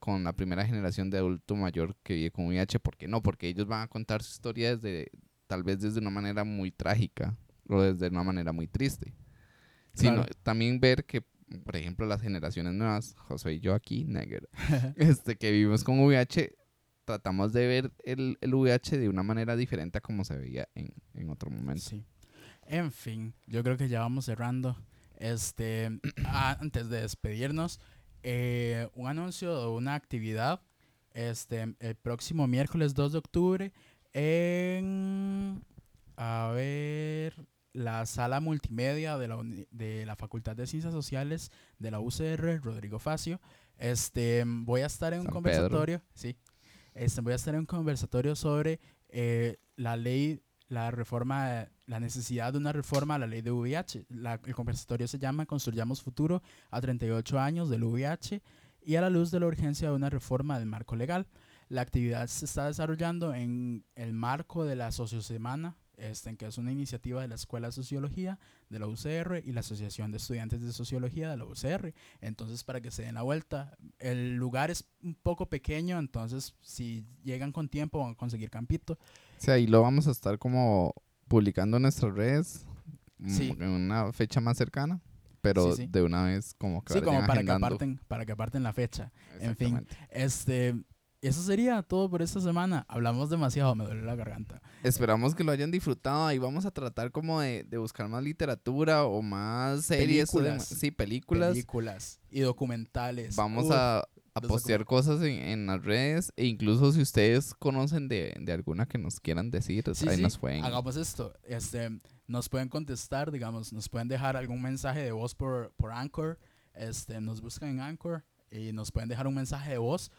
con la primera generación de adulto mayor que vive con VIH. ¿Por qué no? Porque ellos van a contar su historia desde, tal vez desde una manera muy trágica. verlo desde una manera muy triste. Sino también ver que, por ejemplo, las generaciones nuevas, José y yo aquí, Negger, este, que vivimos con VIH, tratamos de ver el, el VIH de una manera diferente a como se veía en, en otro momento. Sí. En fin, yo creo que ya vamos cerrando. Este, ah, antes de despedirnos, eh, un anuncio de una actividad. Este, el próximo miércoles 2 de octubre en, a ver, la sala multimedia de la, de la Facultad de Ciencias Sociales de la UCR, Rodrigo Facio. Este, voy a estar en un conversatorio, sí. Este, voy a estar en un conversatorio sobre eh, la ley, la reforma, la necesidad de una reforma a la ley de VIH. El conversatorio se llama Construyamos Futuro a 38 años del VIH y a la luz de la urgencia de una reforma del marco legal. La actividad se está desarrollando en el marco de la Sociosemana, este, que es una iniciativa de la Escuela de Sociología de la UCR y la Asociación de Estudiantes de Sociología de la UCR. Entonces, para que se den la vuelta, el lugar es un poco pequeño, entonces si llegan con tiempo van a conseguir campito. Sea, y lo vamos a estar como publicando en nuestras redes mm, Sí. en una fecha más cercana, pero Sí, sí. de una vez como que Sí, como para que, aparten, para que aparten la fecha. en fin. Este, eso sería todo por esta semana. Hablamos demasiado, me duele la garganta. Esperamos que lo hayan disfrutado y vamos a tratar como de, de buscar más literatura o más series. o Películas. sí, películas. Películas y documentales. Vamos Uf, a, a postear cosas en, en las redes e incluso si ustedes conocen de, de alguna que nos quieran decir, Sí, ahí sí, nos pueden. Hagamos esto. Este, nos pueden contestar, digamos, nos pueden dejar algún mensaje de voz por, por Anchor. Este, nos buscan en Anchor y nos pueden dejar un mensaje de voz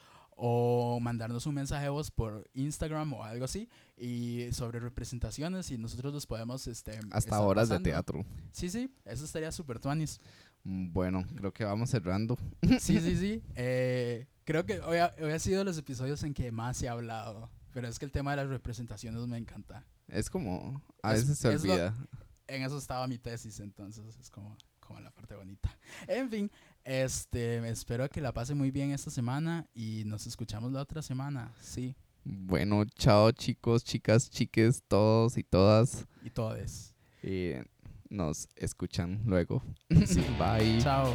o mandarnos un mensaje de voz por Instagram o algo así y sobre representaciones y nosotros los podemos este Hasta horas de teatro. Sí, sí, eso estaría súper tuanis. Mm, Bueno, creo que vamos cerrando. Sí, sí, sí. Eh, creo que hoy ha, hoy ha sido los episodios en que más se ha hablado, pero es que el tema de las representaciones me encanta. Es como, a Es- veces se es lo- olvida. en eso estaba mi tesis, entonces es como, como la parte bonita. En fin, este, espero que la pase muy bien esta semana y nos escuchamos la otra semana, sí, Bueno, chao chicos, chicas, chiques, todos y todas. y todes. Eh, nos escuchan luego. Sí. Bye. Chao.